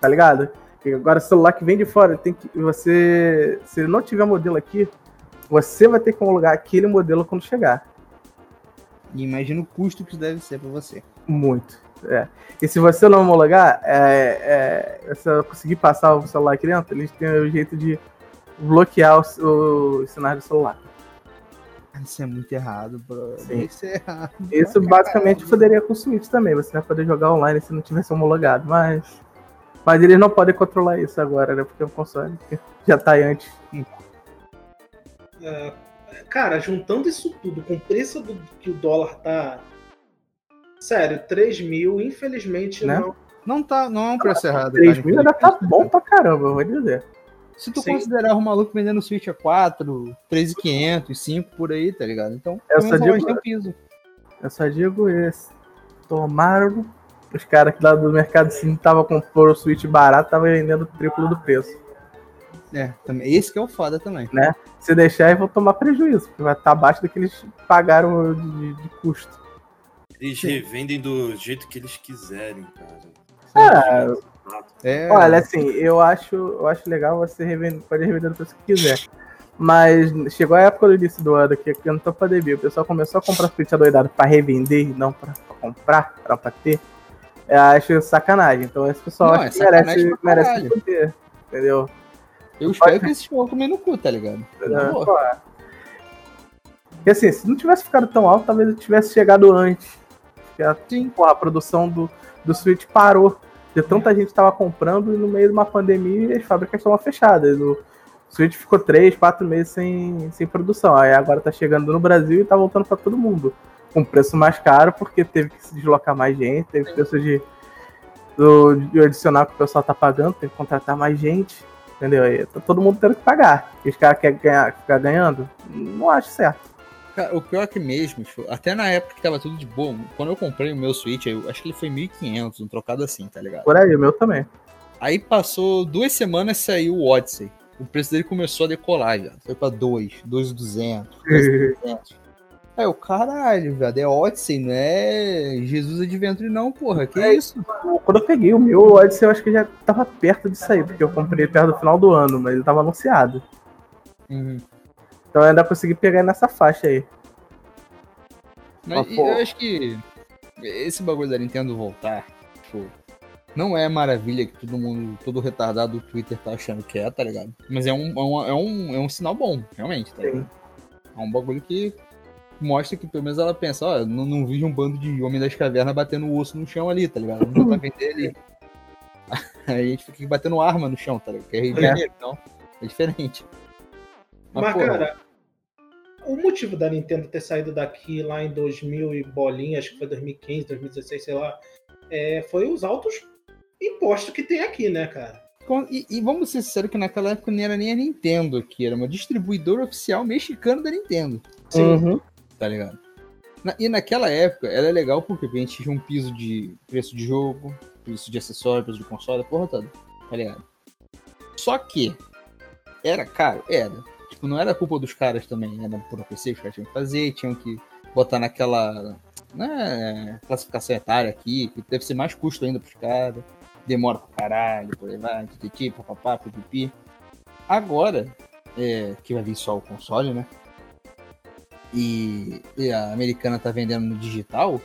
Tá ligado? Que agora celular que vem de fora, tem que. Você. Se ele não tiver modelo aqui, você vai ter que homologar aquele modelo quando chegar. E imagina o custo que isso deve ser pra você. Muito. É. E se você não homologar, é, é, se eu conseguir passar o celular aqui dentro, eles têm o jeito de bloquear o, o sinal do celular. Isso é muito errado, bro. Sim. Isso é errado. Isso basicamente poderia com o Switch também. Você vai poder jogar online se não tivesse homologado, mas. Mas eles não podem controlar isso agora, né? Porque é um console que já tá aí antes. É, cara, juntando isso tudo com o preço do, que o dólar tá. Sério, 3 mil, infelizmente Né? não. Não tá, não é um preço errado. 3 cara, mil ainda tá bom pra caramba, eu vou dizer. Se tu Sim. considerar o maluco vendendo Switch a 4, 3,500, 5 por aí, tá ligado? Então, Eu só digo- tem um piso. Eu só digo esse. Tomaram. Os caras que lá do mercado sim tava comprando o Switch barato, tava vendendo o triplo do preço. É, também, esse que é o foda também. Se deixar, eles vão tomar prejuízo, porque vai estar abaixo do que eles pagaram de, de custo. Eles revendem do jeito que eles quiserem, cara. Ah, É, Olha, assim, eu acho, eu acho legal você revender, pode revender do preço que quiser. Mas chegou a época do início do ano que que eu não tô pandemia, o pessoal começou a comprar Switch adoidado pra revender e não pra, pra comprar, pra, pra ter. Eu acho sacanagem. Então esse pessoal Não, acho é que merece, pra merece poder. Entendeu? eu espero que esse jogo comer no cu, tá ligado? É, é. Porque assim, se não tivesse ficado tão alto, talvez eu tivesse chegado antes. Porque a, Sim. porra, a produção do, do Switch parou. De tanta gente tava comprando e no meio de uma pandemia as fábricas estavam fechadas. O Switch ficou 3, 4 meses sem, sem produção. Aí agora tá chegando no Brasil e tá voltando pra todo mundo. Com preço mais caro, porque teve que se deslocar mais gente, teve preço de, do, de adicional que o pessoal tá pagando, tem que contratar mais gente. Entendeu? Aí tá todo mundo tendo que pagar. E os caras querem ganhar, ficar ganhando? Não acho certo. Cara, o pior é que mesmo, tipo, até na época que tava tudo de boa, quando eu comprei o meu Switch, eu acho que ele foi 1.500, um trocado assim, tá ligado? Por aí, o meu também. Aí passou duas semanas saiu o Odyssey. O preço dele começou a decolar, já. Foi pra 2, 2,200, 2,300. Aí o caralho, velho, é Odyssey, não é Jesus Adventure não, porra, que É isso? Quando eu peguei o meu, o Odyssey eu acho que já tava perto de sair, porque eu comprei perto do final do ano, mas ele tava anunciado. Uhum. Então eu ainda consegui pegar nessa faixa aí. Mas Mas, pô. eu acho que esse bagulho da Nintendo voltar, tipo, não é maravilha que todo mundo, todo retardado do Twitter tá achando que é, tá ligado? Mas é um, é um, é um, é um sinal bom, realmente, tá ligado? É um bagulho que mostra que pelo menos ela pensa, ó, não, não vi um bando de homem das cavernas batendo o osso no chão ali, tá ligado? Não dá pra vender ali. Aí a gente fica batendo arma no chão, tá ligado? Que é Rio de É. Janeiro, então é diferente. Mas, pô, cara, o motivo da Nintendo ter saído daqui lá em 2000 e bolinha, acho que foi 2015, 2016, sei lá, é, foi os altos impostos que tem aqui, né, cara? E, e vamos ser sinceros que naquela época não era nem a Nintendo aqui, era uma distribuidora oficial mexicana da Nintendo, Uhum. tá ligado? Na- e naquela época era legal porque a gente tinha um piso de preço de jogo, preço de acessório, preço de console, porra toda, tá ligado? Só que era caro? Era. Tipo, não era culpa dos caras também, era por PC, os caras tinham que fazer, tinham que botar naquela né, classificação etária aqui, que deve ser mais custo ainda pros caras demora pra caralho, por aí vai, tititi, papapá, pipipi. Agora, é, que vai vir só o console, né? E, e a americana tá vendendo no digital,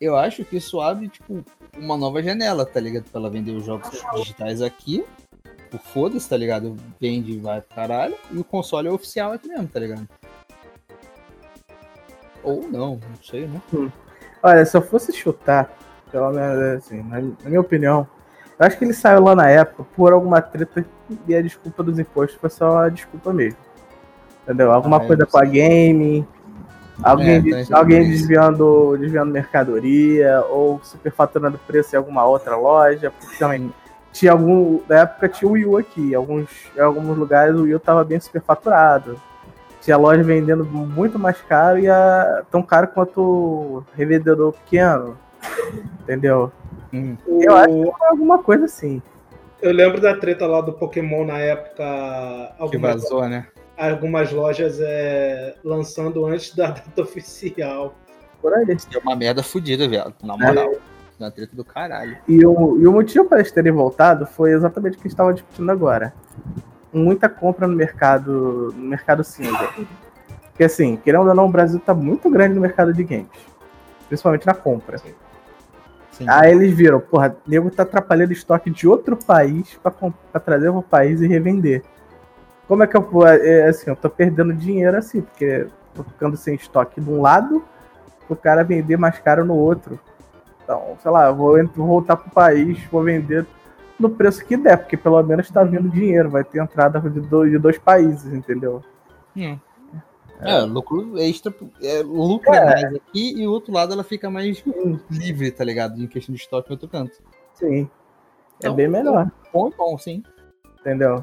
eu acho que isso abre, tipo, uma nova janela, tá ligado? Pra ela vender os jogos digitais aqui. O foda-se, tá ligado? Vende e vai pro caralho. E o console é oficial aqui mesmo, tá ligado? Ou não, não sei, né? Olha, se eu fosse chutar, pelo menos assim, na, minha opinião, eu acho que ele saiu lá na época por alguma treta e a desculpa dos impostos foi só a desculpa mesmo. Entendeu? Alguma Ah, eu coisa com a game, alguém, É, tá, é alguém desviando, desviando mercadoria, ou superfaturando preço em alguma outra loja, porque também tinha algum. Na época tinha o Wii U aqui, em alguns, em alguns lugares o Wii U tava bem superfaturado. Tinha loja vendendo muito mais caro e a, tão caro quanto o revendedor pequeno. Entendeu? Hum. Eu acho que foi alguma coisa assim. Eu lembro da treta lá do Pokémon na época. Que vazou, né? algumas lojas é, lançando antes da data oficial. Por aí. É uma merda fodida, velho. Na moral. Uma treta do caralho. E o, e o motivo para eles terem voltado foi exatamente o que a gente estava discutindo agora. Muita compra no mercado, no mercado cinza. Porque assim, querendo ou não, o Brasil tá muito grande no mercado de games. Principalmente na compra. Sim. Aí eles viram, porra, o nego tá atrapalhando estoque de outro país pra trazer pro país e revender. Como é que eu vou. É, assim, eu tô perdendo dinheiro assim, porque tô ficando sem estoque de um lado, o cara vender mais caro no outro. Então, sei lá, eu vou, vou voltar pro país, vou vender no preço que der, porque pelo menos tá vindo dinheiro, vai ter entrada de dois, de dois países, entendeu? Hum. É, lucro extra, é, lucra é. mais aqui e o outro lado ela fica mais livre, tá ligado? Em questão de estoque em outro canto. Sim. É então, bem melhor. Bom e bom, sim. Entendeu?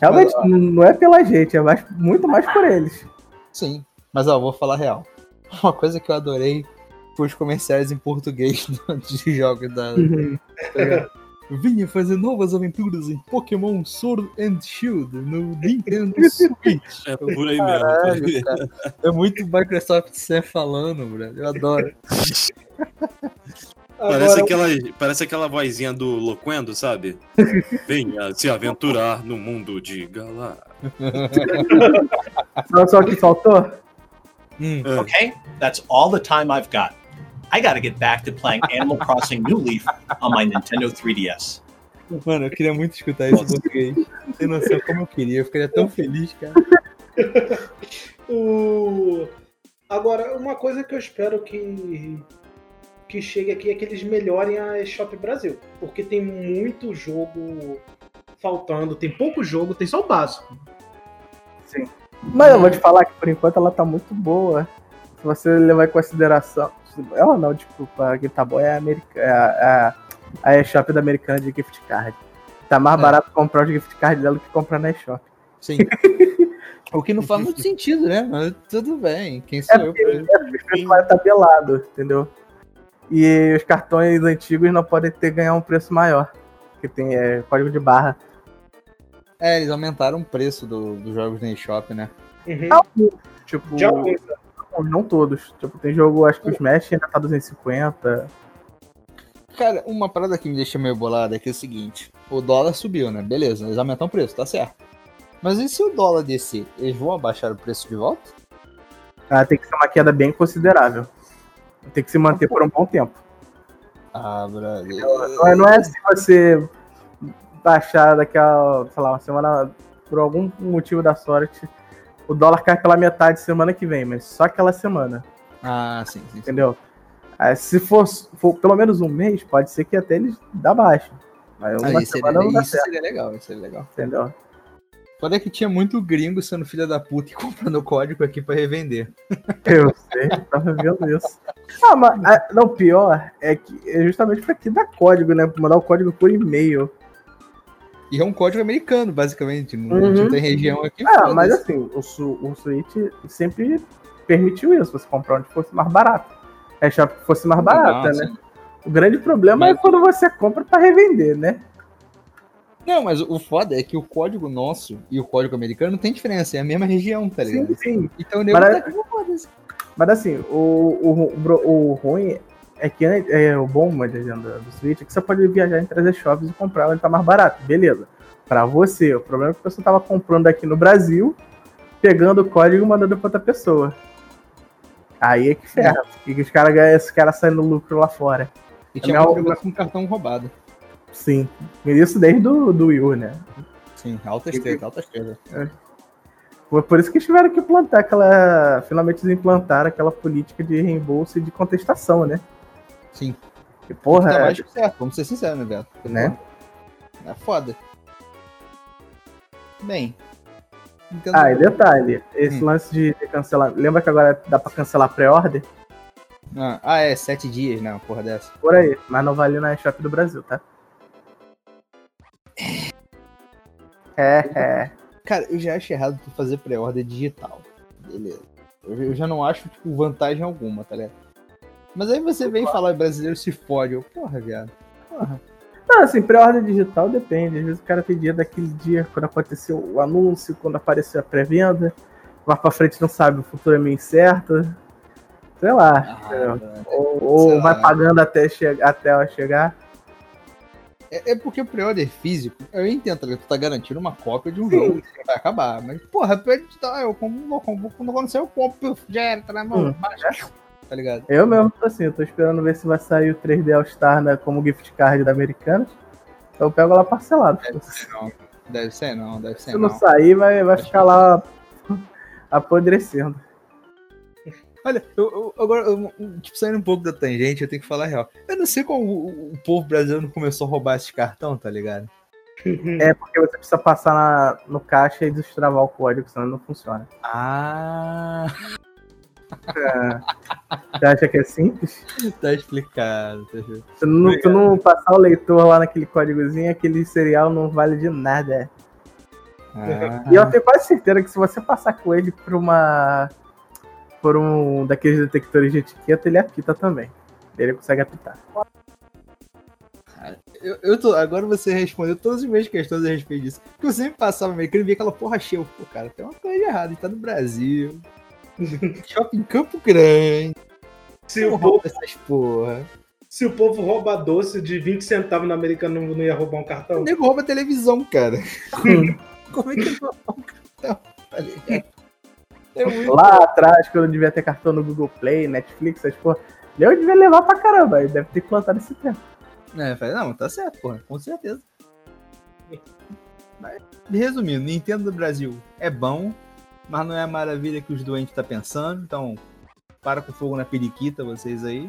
Realmente, mas, não é pela gente, é mais, muito mais por eles. Sim. Mas ó, vou falar real. Uma coisa que eu adorei os comerciais em português de jogos da. Uhum. Vinha fazer novas aventuras em Pokémon Sword and Shield no Nintendo Switch. É por aí Caralho, mesmo. Cara. É muito Microsoft Sam falando, bro. Eu adoro. Parece, Agora... aquela, parece aquela vozinha do Loquendo, sabe? Venha se aventurar no mundo de Galar. Não só o que faltou? Mm. Okay, that's all the time I've got. I gotta get back to playing Animal Crossing New Leaf on my Nintendo 3DS. Mano, eu queria muito escutar isso em português. Não tem noção como eu queria, eu ficaria tão feliz, cara. o... Agora, uma coisa que eu espero que que chegue aqui é que eles melhorem a eShop Brasil. Porque tem muito jogo faltando, tem pouco jogo, tem só o básico. Sim. Mas eu vou te falar que por enquanto ela tá muito boa. Se você levar em consideração. Ela não, desculpa, a tá boa é a, America, é a, a, a eShop da americana de gift card. Tá mais é. barato comprar o gift card dela do que comprar na eShop. Sim. o que não faz muito sentido, né? Mas tudo bem. Quem sou é eu? Pra... É, vai tabelado, entendeu? E os cartões antigos não podem ter ganhar um preço maior. Que tem é, código de barra. É, eles aumentaram o preço do, dos jogos na eShop, né? Uhum. Tipo, Já não, não todos. Tipo, tem jogo, acho que o Smash ainda tá 250. Cara, uma parada que me deixa meio bolada é que é o seguinte: o dólar subiu, né? Beleza, eles aumentam o preço, tá certo. Mas e se o dólar descer? Eles vão abaixar o preço de volta? Ah, tem que ser uma queda bem considerável. Tem que se manter por um bom tempo. Ah, brother. Não é, não é se você baixar daqui a, sei lá, uma semana, por algum motivo da sorte, o dólar cai pela metade semana que vem, mas só aquela semana. Ah, sim, sim. Entendeu? Aí, se for, for, pelo menos um mês, pode ser que até eles dá baixa. Mas uma ah, semana seria, não dá isso certo. seria legal, isso seria legal. Entendeu? Foda é que tinha muito gringo sendo filha da puta e comprando código aqui pra revender. Eu sei, tava vendo isso. Ah, mas não, pior é que é justamente pra que dar código, né? Pra mandar o código por e-mail. E é um código americano, basicamente. Não, uhum. tem região aqui. Ah, mas assim, o, o Switch sempre permitiu isso, você comprar onde fosse mais barato. É shop que fosse mais barata, Nossa. né? O grande problema mas... é quando você compra para revender, né? Não, mas o foda é que o código nosso e o código americano não tem diferença, é a mesma região, tá ligado? Sim, sim. Então o nego mas, tá mas assim, o, o, o ruim é que é, o bom uma legenda do Switch é que você pode viajar entre as shops e comprar onde tá mais barato, beleza. Pra você, o problema é que a pessoa tava comprando aqui no Brasil, pegando o código e mandando pra outra pessoa. Aí é que ferra, é. os caras ganham esse cara saindo lucro lá fora. E tinha um com cartão roubado. Sim. Isso desde do, do Wii U, né? Sim, alta esquerda, alta esquerda. É. Foi por isso que eles tiveram que implantar aquela. Finalmente eles implantaram aquela política de reembolso e de contestação, né? Sim. Que porra. Tá mais que certo, vamos ser sinceros, né, Beto? Né? É foda. Bem. Ah, e detalhe, esse hum. lance de, cancelar. Lembra que agora dá pra cancelar pré-order? Ah, ah, é, sete dias, né? Uma porra dessa. Por aí, mas não vale na eShop do Brasil, tá? É, é. Cara, eu já acho errado tu fazer pré-order digital. Beleza. Eu, já não acho, tipo, vantagem alguma, tá ligado? Mas aí você vem falar brasileiro se fode. Eu, porra, viado. Porra. Não, assim, pré-order digital depende. Às vezes o cara pedia daquele dia, quando aconteceu o anúncio, quando apareceu a pré-venda. Lá pra frente não sabe, o futuro é meio incerto. Sei lá. Ah, ou, ou vai lá. pagando até, che até chegar. É, é porque o pre-order físico, eu entendo, tá Tu tá garantindo uma cópia de um Sim. jogo que vai acabar. Mas, porra, eu compro, eu compro, quando acontecer, eu compro, já era, tá na mão, hum. Tá ligado? Eu mesmo tô assim, eu tô esperando ver se vai sair o 3D All Star né, como gift card da Americanas. Então eu pego lá parcelado. Deve ser não, deve ser não, deve ser Se não, não sair, vai, vai ficar lá apodrecendo. Olha, eu, eu, agora, eu, tipo, saindo um pouco da tangente, eu tenho que falar a real. Eu não sei como o, o povo brasileiro começou a roubar esse cartão, tá ligado? É porque você precisa passar na, no caixa e destravar o código, senão não funciona. Ah. É. Você acha que é simples? Tá explicado. Tá Se não, tu não passar o leitor lá naquele códigozinho, aquele serial não vale de nada. Ah. E eu tenho quase certeza que se você passar com ele por uma. por um daqueles detectores de etiqueta, ele apita também. Ele consegue apitar. Eu, eu tô, agora você respondeu todas as minhas questões a respeito disso. Porque eu sempre passava americano e via aquela porra cheia. Pô, cara, tem uma coisa errada. Gente tá no Brasil. Shopping Campo Grande. Se o, povo, rouba essas porra. se o povo rouba doce de 20 centavos no americano, não, não ia roubar um cartão? O nego rouba televisão, cara. Como é que ele rouba um cartão? Ligado? É muito... Lá atrás, quando eu devia ter cartão no Google Play, Netflix, essas porra, eu devia levar pra caramba. Ele deve ter plantado esse tempo. É, falei, não, tá certo, porra, com certeza. Mas, resumindo, Nintendo do Brasil é bom, mas não é a maravilha que os doentes tá pensando, então para com fogo na periquita, vocês aí.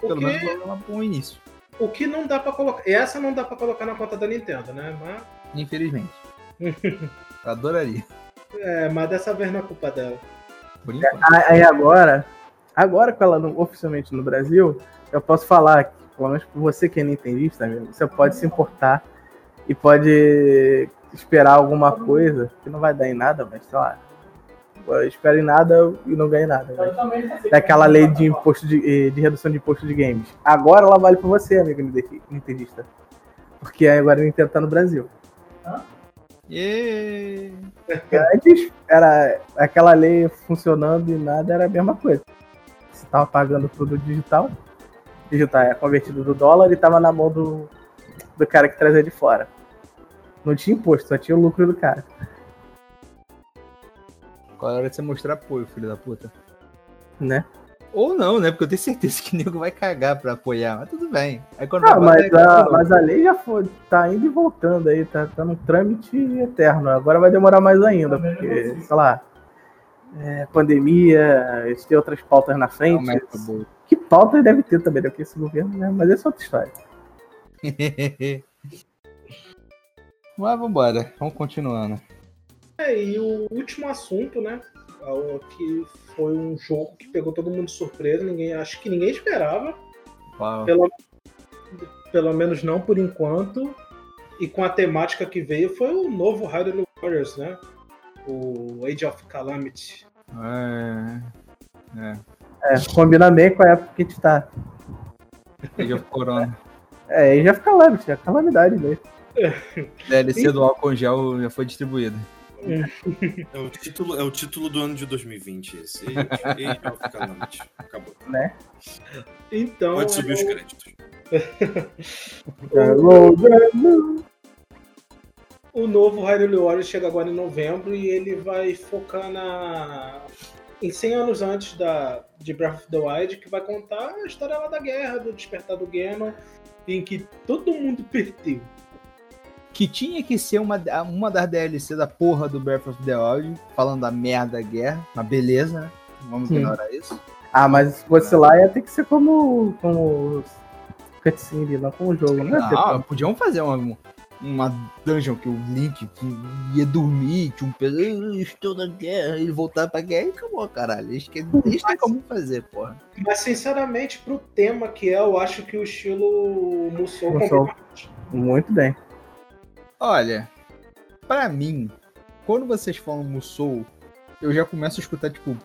Pelo Porque- menos é um bom início, O que não dá pra colocar. Essa não dá pra colocar na conta da Nintendo, né? Mas, infelizmente. Adoraria, é, mas dessa vez não é culpa dela. por enquanto. Aí agora, agora com ela no- oficialmente no Brasil, eu posso falar que, pelo menos por você que é nintendista, amigo, você pode se importar e pode esperar alguma coisa, que não vai dar em nada, mas sei lá. Eu espero em nada e não ganho nada. Daquela lei de imposto de, de redução de imposto de games. Agora ela vale pra você, amigo nintendista. Porque agora a Nintendo tá no Brasil. E... Antes era aquela lei funcionando e nada era a mesma coisa. Você tava pagando tudo digital, digital é convertido do dólar e tava na mão do, do cara que trazia de fora. Não tinha imposto, só tinha o lucro do cara. Qual é a hora de você mostrar apoio, filho da puta? Né? Ou não, né? Porque eu tenho certeza que o nego vai cagar pra apoiar, mas tudo bem. Aí quando Ah, mas botar, a, mas a lei já foi, tá indo e voltando aí, tá, tá num trâmite eterno. Agora vai demorar mais ainda, porque, sei lá, é, pandemia, eles têm outras pautas na frente. aumenta o bolo. Que pautas deve ter também, né? Porque esse governo, né? Mas essa é outra história. Mas vambora, vamos continuando. É, e o último assunto, né? Que foi um jogo que pegou todo mundo de surpresa, ninguém, acho que ninguém esperava, Uau. pelo, pelo menos não por enquanto. E com a temática que veio foi o novo Hyrule Warriors, né? O Age of Calamity. É. É, combina bem com a época que a gente tá. Age of Corona. É, já fica lá, é calamidade mesmo. DLC do álcool gel já foi distribuído. É o título, é o título do ano de 2020 esse. Calamity. Acabou. Então, Pode subir os é, créditos. o novo Hyrule Warriors chega agora em novembro e ele vai focar na em 100 anos antes da de Breath of the Wild, que vai contar a história lá da guerra, do despertar do Ganon, em que todo mundo perdeu. Que tinha que ser uma, uma das DLC da porra do Breath of the Wild, falando da merda da guerra. Mas beleza, né? Vamos Sim. ignorar isso. Ah, mas se fosse lá ia ter que ser como, como cutscene, não como jogo, né? Não, podiam fazer uma, uma dungeon que o Link ia dormir, tinha um peso, "Eu estou na guerra, ele voltar pra guerra e acabou, caralho. Eles, que- eles têm como fazer, porra. Mas sinceramente, pro tema que é, eu acho que o estilo Musou. Muito bem. Olha, pra mim, quando vocês falam Musou, eu já começo a escutar, tipo,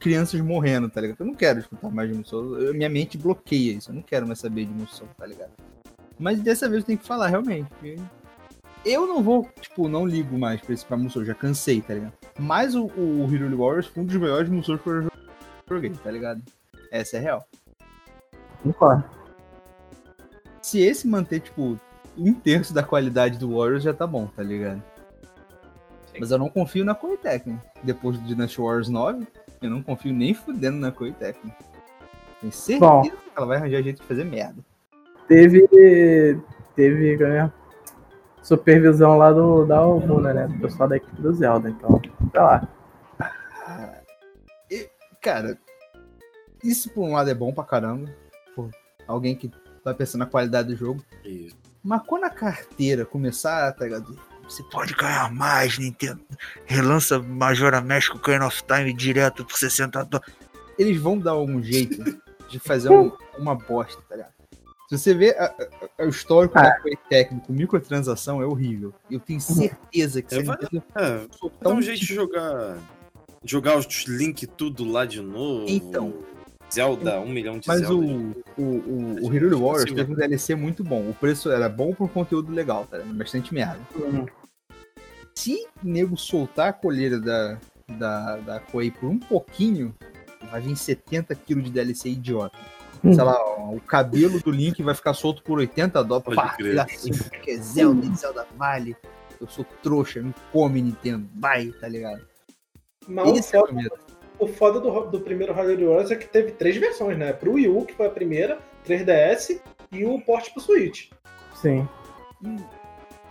crianças morrendo, tá ligado? Eu não quero escutar mais de Musou. Eu- minha mente bloqueia isso. Eu não quero mais saber de Musou, tá ligado? Mas dessa vez eu tenho que falar, realmente. Eu não vou, tipo, não ligo mais pra esse pra Musou. Já cansei, tá ligado? Mas o, o Hyrule Warriors foi um dos melhores Musou que eu joguei, tá ligado? Essa é real. Concordo. Se esse manter, tipo, um terço da qualidade do Warriors, já tá bom, tá ligado? Mas eu não confio na Koei Tecmo. Depois do Dynasty Wars 9, eu não confio nem fudendo na Koei Tecmo. Tenho certeza Bom. que ela vai arranjar jeito de fazer merda. Teve. Teve né, supervisão lá do, da Almuna, né? Do pessoal da equipe do Zelda, então. Sei lá. cara, isso por um lado é bom pra caramba. Por alguém que tá pensando na qualidade do jogo. Isso. Mas quando a carteira começar, tá ligado? Você pode ganhar mais, Nintendo. Relança Majora México Kind of Time direto por 60 dólares. Eles vão dar algum jeito de fazer um- uma bosta, tá ligado? Se você vê a- a- a- o histórico Ah. da Koei técnico, microtransação é horrível. Eu tenho certeza que É, se a vai- É, dá um jeito de jogar. Jogar os links tudo lá de novo. Então. Zelda, um milhão de Mas Zelda. o, o, o, o Hyrule Warriors teve um DLC muito bom. O preço era bom por conteúdo legal, tá? Bastante merda. Uhum. Se nego soltar a colheira da, da, da Koei por um pouquinho, vai vir 70 kg de DLC idiota. Hum. Sei lá, o cabelo do Link vai ficar solto por 80 dólares. Pá, assim, que é Zelda, e Zelda vale. Eu sou trouxa, me come Nintendo. Vai, tá ligado? Mas Esse é o medo. O foda do, do primeiro Hyrule Warriors é que teve três versões, né? Pro Wii U, que foi a primeira, 3DS e o port pro Switch. Sim.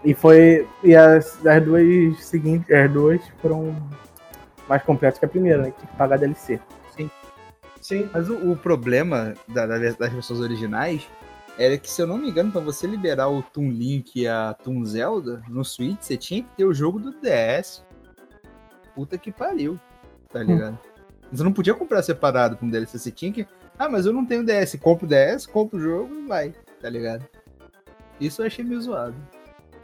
E foi. E as, as duas seguintes, as duas foram mais completas que a primeira, né? Tinha que pagar DLC. Sim. Mas o, o problema da- da- das versões originais era que, se eu não me engano, pra você liberar o Toon Link e a Toon Zelda no Switch, você tinha que ter o jogo do DS. Puta que pariu, tá ligado? Você não podia comprar separado com DLC, você tinha que. Ah, mas eu não tenho DS. Compra o DS, compra o jogo e vai, tá ligado? Isso eu achei meio zoado.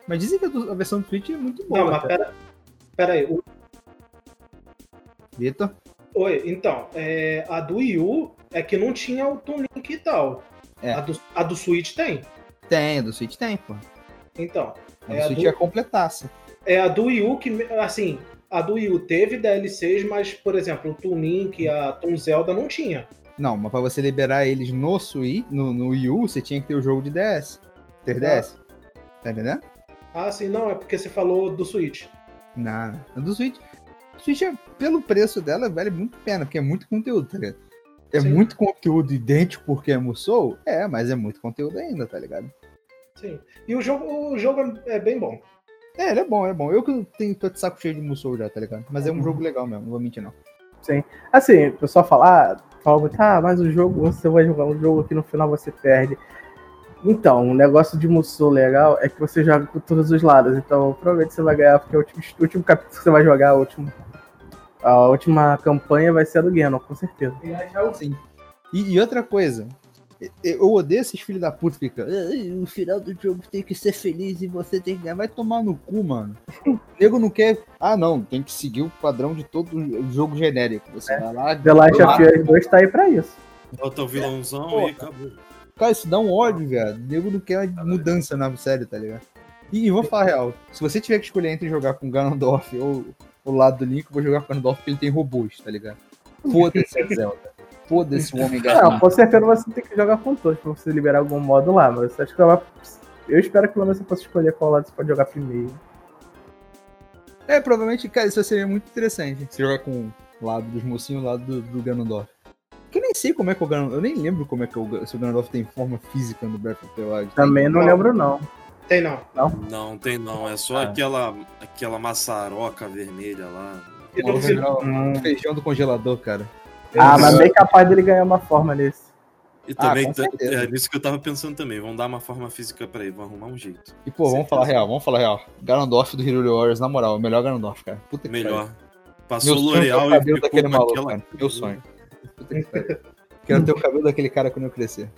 Mas dizem que a, a versão do Switch é muito boa. Não, mas cara. pera, pera aí. O- Vitor? Oi, então, é, a do Wii U é que não tinha o Toon Link e tal. É. A, do, a do Switch tem. Tem, do Switch tem, pô. Então, A do É, a Switch do- é completaça. é a do Wii U que, assim, a do Wii U teve DLCs, mas, por exemplo, o Toon Link e a Toon Zelda não tinha. Não, mas pra você liberar eles no Switch, no, no Wii U, você tinha que ter o jogo de DS. 3DS. Tá entendendo? Ah, sim, não, é porque você falou do Switch. Não. Do Switch. O Switch, é- pelo preço dela, vale muito a pena, porque é muito conteúdo, tá ligado? É Sim. muito conteúdo idêntico porque é Musou? É, mas é muito conteúdo ainda, tá ligado? Sim. E o jogo, o jogo é bem bom. É, ele é bom, é bom. Eu que tenho, tô de saco cheio de Musou já, tá ligado? Mas é um Uhum. jogo legal mesmo, não vou mentir não. Assim, o pessoal fala, ah, fala muito, ah, mas o jogo, você vai jogar um jogo que no final você perde. Então, o negócio de Musou legal é que você joga por todos os lados. Então, provavelmente você vai ganhar, porque o último, o último capítulo que você vai jogar, a última, a última campanha vai ser a do Ganon, com certeza. Sim. E, e outra coisa, eu- odeio esses filhos da puta que ficam. "Ai, No final do jogo tem que ser feliz e você tem que ganhar. Vai tomar no cu, mano. O nego não quer. Ah, não, tem que seguir o padrão de todo jogo genérico. Você vai lá. The Last of Us 2 tá aí pra isso. Bota o vilãozão Porra. e acabou. Cara, isso dá um ódio, velho. O nego não quer mudança na série, tá ligado? E, e vou falar a real: se você tiver que escolher entre jogar com Ganondorf ou o lado do Link, eu vou jogar com Ganondorf porque ele tem robôs, tá ligado? Foda-se a Zelda. Foda-se o Homem Não, Gato. com certeza você tem que jogar com todos pra você liberar algum modo lá, mas acho que ela vai- eu espero que pelo menos você possa escolher qual lado você pode jogar primeiro. É, provavelmente, cara, isso seria muito interessante. Se jogar com o lado dos mocinhos e o lado do, do Ganondorf. Que eu nem sei como é que o Ganondorf. Eu nem lembro como é que o, se o Ganondorf tem forma física no Breath of the Wild. Também não Não. lembro, não. Tem não. Não, tem não. É só Ah. aquela, aquela maçaroca vermelha lá. Um feijão do congelador, cara. Ah, mas bem capaz dele ganhar uma forma nesse. E Ah, também certeza. é nisso que eu tava pensando também. Vão dar uma forma física pra ele, vão arrumar um jeito. E, pô, vamos falar real, vamos falar real. Ganondorf do Hyrule Warriors, na moral, o melhor Ganondorf, cara. Puta que Melhor. pariu. Passou Meu sonho é ter o L'Oreal e cabelo ficou daquele maluco, aquela... cara. Meu sonho. Puta que pariu. Quero ter o cabelo daquele cara quando eu crescer.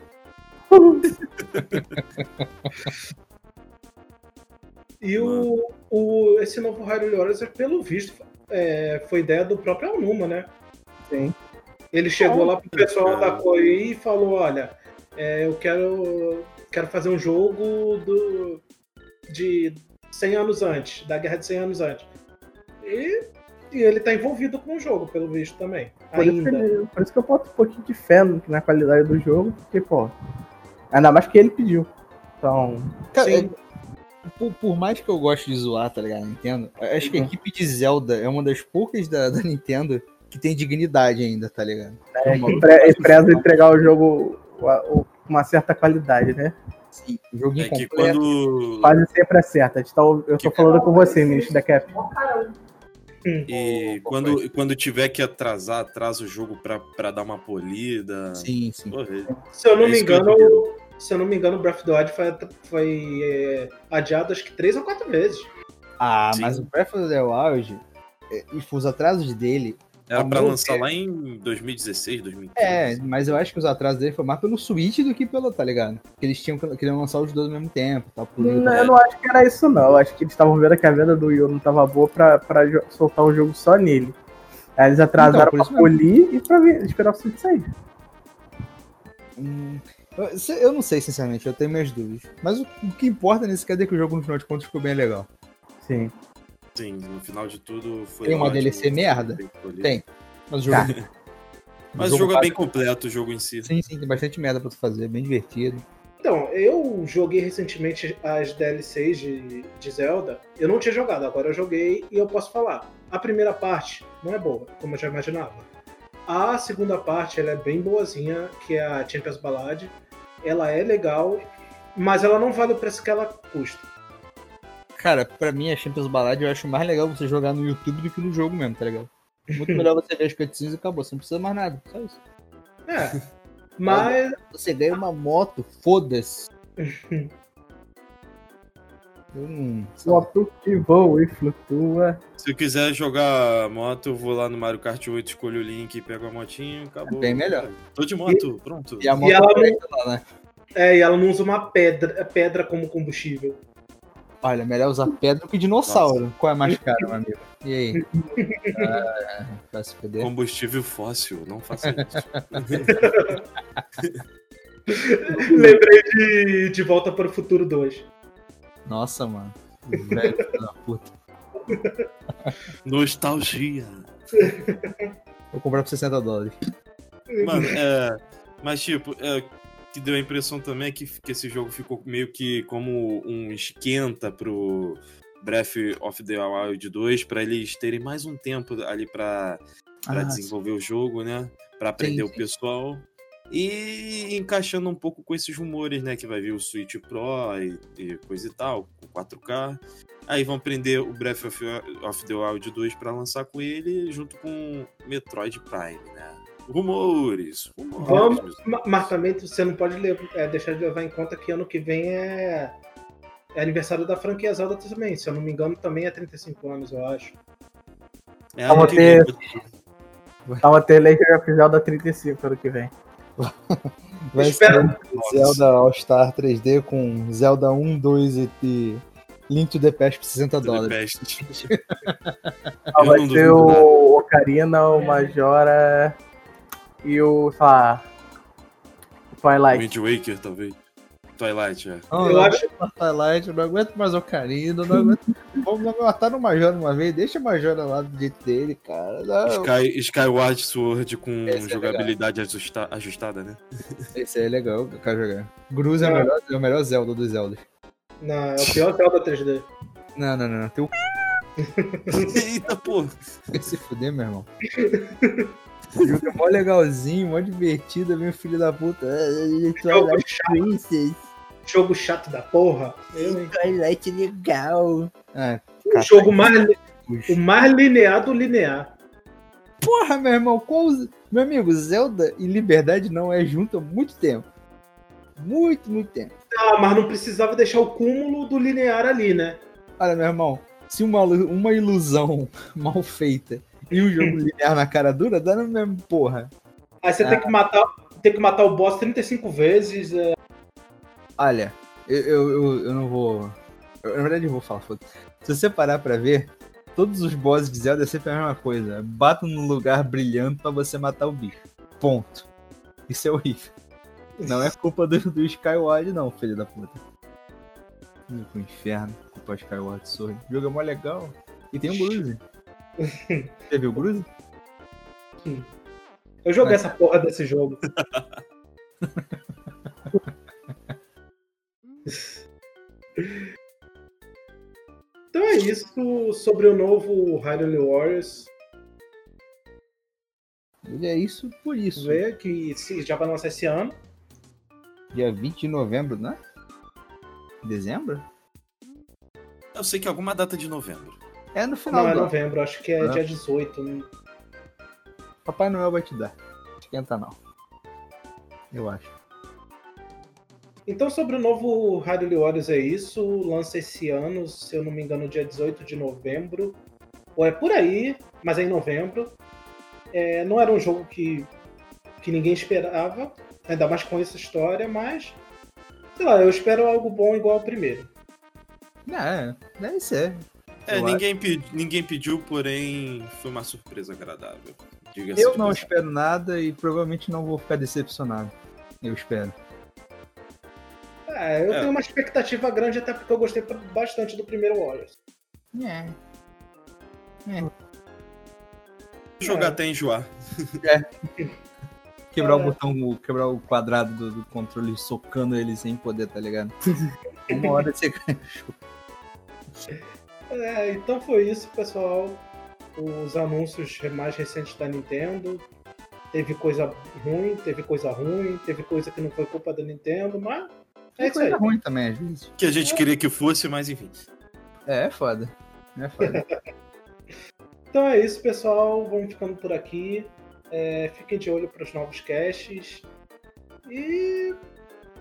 E o, o, esse novo Hyrule Warriors, pelo visto, é, foi ideia do próprio Alnuma, né? Sim. Ele chegou lá pro pessoal da Koei e falou, olha, é, eu quero, quero fazer um jogo do, de 100 anos antes, da Guerra de 100 anos antes. E, e ele tá envolvido com o jogo, pelo visto, também. Por isso, que Ainda. ele- por isso que eu boto um pouquinho de fé na qualidade do jogo, porque, pô. Ainda mais que ele pediu. Então. Cara, Sim. é- por, por mais que eu goste de zoar, tá ligado? Nintendo, acho que a equipe de Zelda é uma das poucas da, da Nintendo que tem dignidade ainda, tá ligado? É, que pre- preza entregar o jogo com uma certa qualidade, né? Sim, o joguinho É que completo. quando. Quase sempre acerta. Então, eu tô falando com você, ministro da Cap. E quando, quando tiver que atrasar, atrasa o jogo pra, pra dar uma polida. Sim, sim. Porra, Se eu não É me que eu engano, se eu não me engano, o Breath of the Wild foi, foi é, adiado acho que três ou quatro vezes. Ah, Sim. mas o Breath of the Wild, é, e os atrasos dele. Era Ao pra lançar ver- lá em 2016, 2015. É, mas eu acho que os atrasos dele foi mais pelo Switch do que pelo, tá ligado? Porque eles tinham queriam lançar os dois ao mesmo tempo, tá? Por Não, eu não acho que era isso, não. Eu acho que eles estavam vendo que a venda do Wii U não tava boa pra, pra soltar o jogo só nele. Aí eles atrasaram Então, pra polir e pra ver- esperar o Switch sair. Hum, eu não sei, sinceramente, eu tenho minhas dúvidas. Mas o, o que importa nesse caso é que o jogo, no final de contas, ficou bem legal. Sim. Sim, no final de tudo foi. Tem uma ótimo, DLC merda? Tem. Mas o jogo. Tá. Mas o jogo é bem completo, o jogo em si. Sim, sim, tem bastante merda pra tu fazer, bem divertido. Então, eu joguei recentemente as DLCs de, de Zelda. Eu não tinha jogado, agora eu joguei e eu posso falar. A primeira parte não é boa, como eu já imaginava. A segunda parte ela é bem boazinha, que é a Champions Ballad. Ela é legal, mas ela não vale o preço que ela custa. Cara, pra mim, a Champions Ballad eu acho mais legal você jogar no YouTube do que no jogo mesmo, tá ligado? Muito melhor você ver as cutscenes e acabou, você não precisa mais nada, só isso. É. Mas Você ganha uma moto, foda-se. Não. Moto que voa e flutua. Se eu quiser jogar moto, eu vou lá no Mario Kart 8, escolho o link, pego a motinha e acabou. Bem melhor. Tô de moto, pronto. E a moto ela não- presta lá, né? é, e ela não usa uma pedra, pedra como combustível. Olha, melhor usar pedra do que dinossauro. Qual é mais caro, meu amigo? E aí? Ah, vai se fuder. Combustível fóssil, não faça isso. Lembrei de, de Volta para o Futuro 2. Nossa, mano. Velho da puta. Nostalgia. Vou comprar por 60 dólares. Mano, é. Mas, tipo, é, que deu a impressão também é que, que esse jogo ficou meio que como um esquenta pro Breath of the Wild 2, pra eles terem mais um tempo ali pra Ah, desenvolver o jogo, né? Pra aprender o sim. pessoal. E encaixando um pouco com esses rumores, né? Que vai vir o Switch Pro e, e coisa e tal, com 4K. Aí vão prender o Breath of, of the Wild 2 pra lançar com ele, junto com Metroid Prime, né? Rumores. rumores Vamos, ma- mas também você não pode lev- é, deixar de levar em conta que ano que vem é, é aniversário da franquia Zelda também. Se eu não me engano, também é 35 anos, eu acho. É Vamos ano que ter- vem. Tava ter Legend of Zelda 35 ano que vem. Vai Espero- ser Zelda All-Star 3D com Zelda 1, 2 e, e Link to the Past por 60 dólares. Ah, vai nada. o Ocarina, o Majora e o, sei lá, o Twilight. Wind Waker, talvez. Twilight, é. Não, Eu não acho- aguento mais Twilight, eu não aguento mais Ocarina, não aguento. Vamos matar no Majora uma vez, deixa o Majora lá do jeito dele, cara. Não, Sky, Skyward Sword com Esse é jogabilidade ajusta- ajustada, né? Esse aí é legal, eu quero jogar. Gruz é, o É. melhor, é o melhor Zelda dos Zeldas. Não, é o pior Zelda 3D. Não, não, não, não. Tem o Eita, pô. c... se fuder, meu irmão. O jogo é mó legalzinho, mó divertido, meu filho da puta. Ah, Twilight Princess, Jogo chato da porra. Eu? Twilight legal. Ah, O jogo mais, li- puxa. o mais linear do linear. Porra, meu irmão, qual... meu amigo, Zelda e Liberdade não é junto há muito tempo. Muito, muito tempo. Ah, mas não precisava deixar o cúmulo do linear ali, né? Olha, meu irmão, se uma, uma ilusão mal feita e um jogo linear na cara dura, dá no mesmo, porra. Aí você tem que matar. Tem que matar o boss 35 vezes. é, Olha, eu, eu, eu, eu não vou. eu, na verdade, eu vou falar. foda-se. Se você parar pra ver, todos os bosses de Zelda é sempre a mesma coisa. Bata num lugar brilhante pra você matar o bicho. Ponto. Isso é horrível. Não é culpa do, do Skyward, não, filho da puta. Pro inferno, culpa Skyward Sword. O jogo é mó legal. E tem um Gruze. Você viu o Gruze? Eu joguei Mas- essa porra desse jogo. então é isso sobre o novo Hyrule Warriors. E é isso por isso. Vê que se- já vai lançar esse ano. Dia 20 de novembro, né? Dezembro? Eu sei que é alguma data de novembro. É no final Não, é novembro, acho que é Ah. dia 18. né? Papai Noel vai te dar. Esquenta não. Eu acho. Então, sobre o novo Hyrule Warriors é isso. Lança esse ano, se eu não me engano, dia 18 de novembro. Ou é por aí, mas é em novembro. É, não era um jogo que, que ninguém esperava, ainda mais com essa história, mas. Sei lá, eu espero algo bom igual ao primeiro. É, deve ser. É, Eu ninguém, pe- ninguém pediu, porém foi uma surpresa agradável. Eu de não espero nada e provavelmente não vou ficar decepcionado. Eu espero. É, eu É. tenho uma expectativa grande, até porque eu gostei bastante do primeiro Warriors. É. jogar É. até enjoar. Quebrar o É. botão, o- quebrar o quadrado do, do controle socando ele sem poder, tá ligado? Uma hora você É, então foi isso, pessoal. Os anúncios mais recentes da Nintendo. Teve coisa ruim, teve coisa ruim, teve coisa que não foi culpa da Nintendo, mas é é isso aí. coisa ruim também, às vezes. Que a gente queria que fosse, mas enfim. É, é foda. É foda. Então é isso, pessoal. Vamos ficando por aqui. É, fiquem de olho para os novos casts. E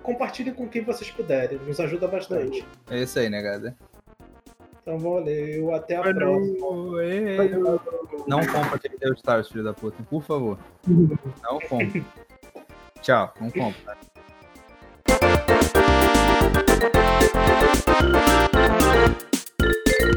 compartilhem com quem vocês puderem. Nos ajuda bastante. É isso aí, negada. Então valeu. Até a próxima. Não compra aquele Deus Stars, filho da puta. Por favor. Não compra. Tchau. Não compra.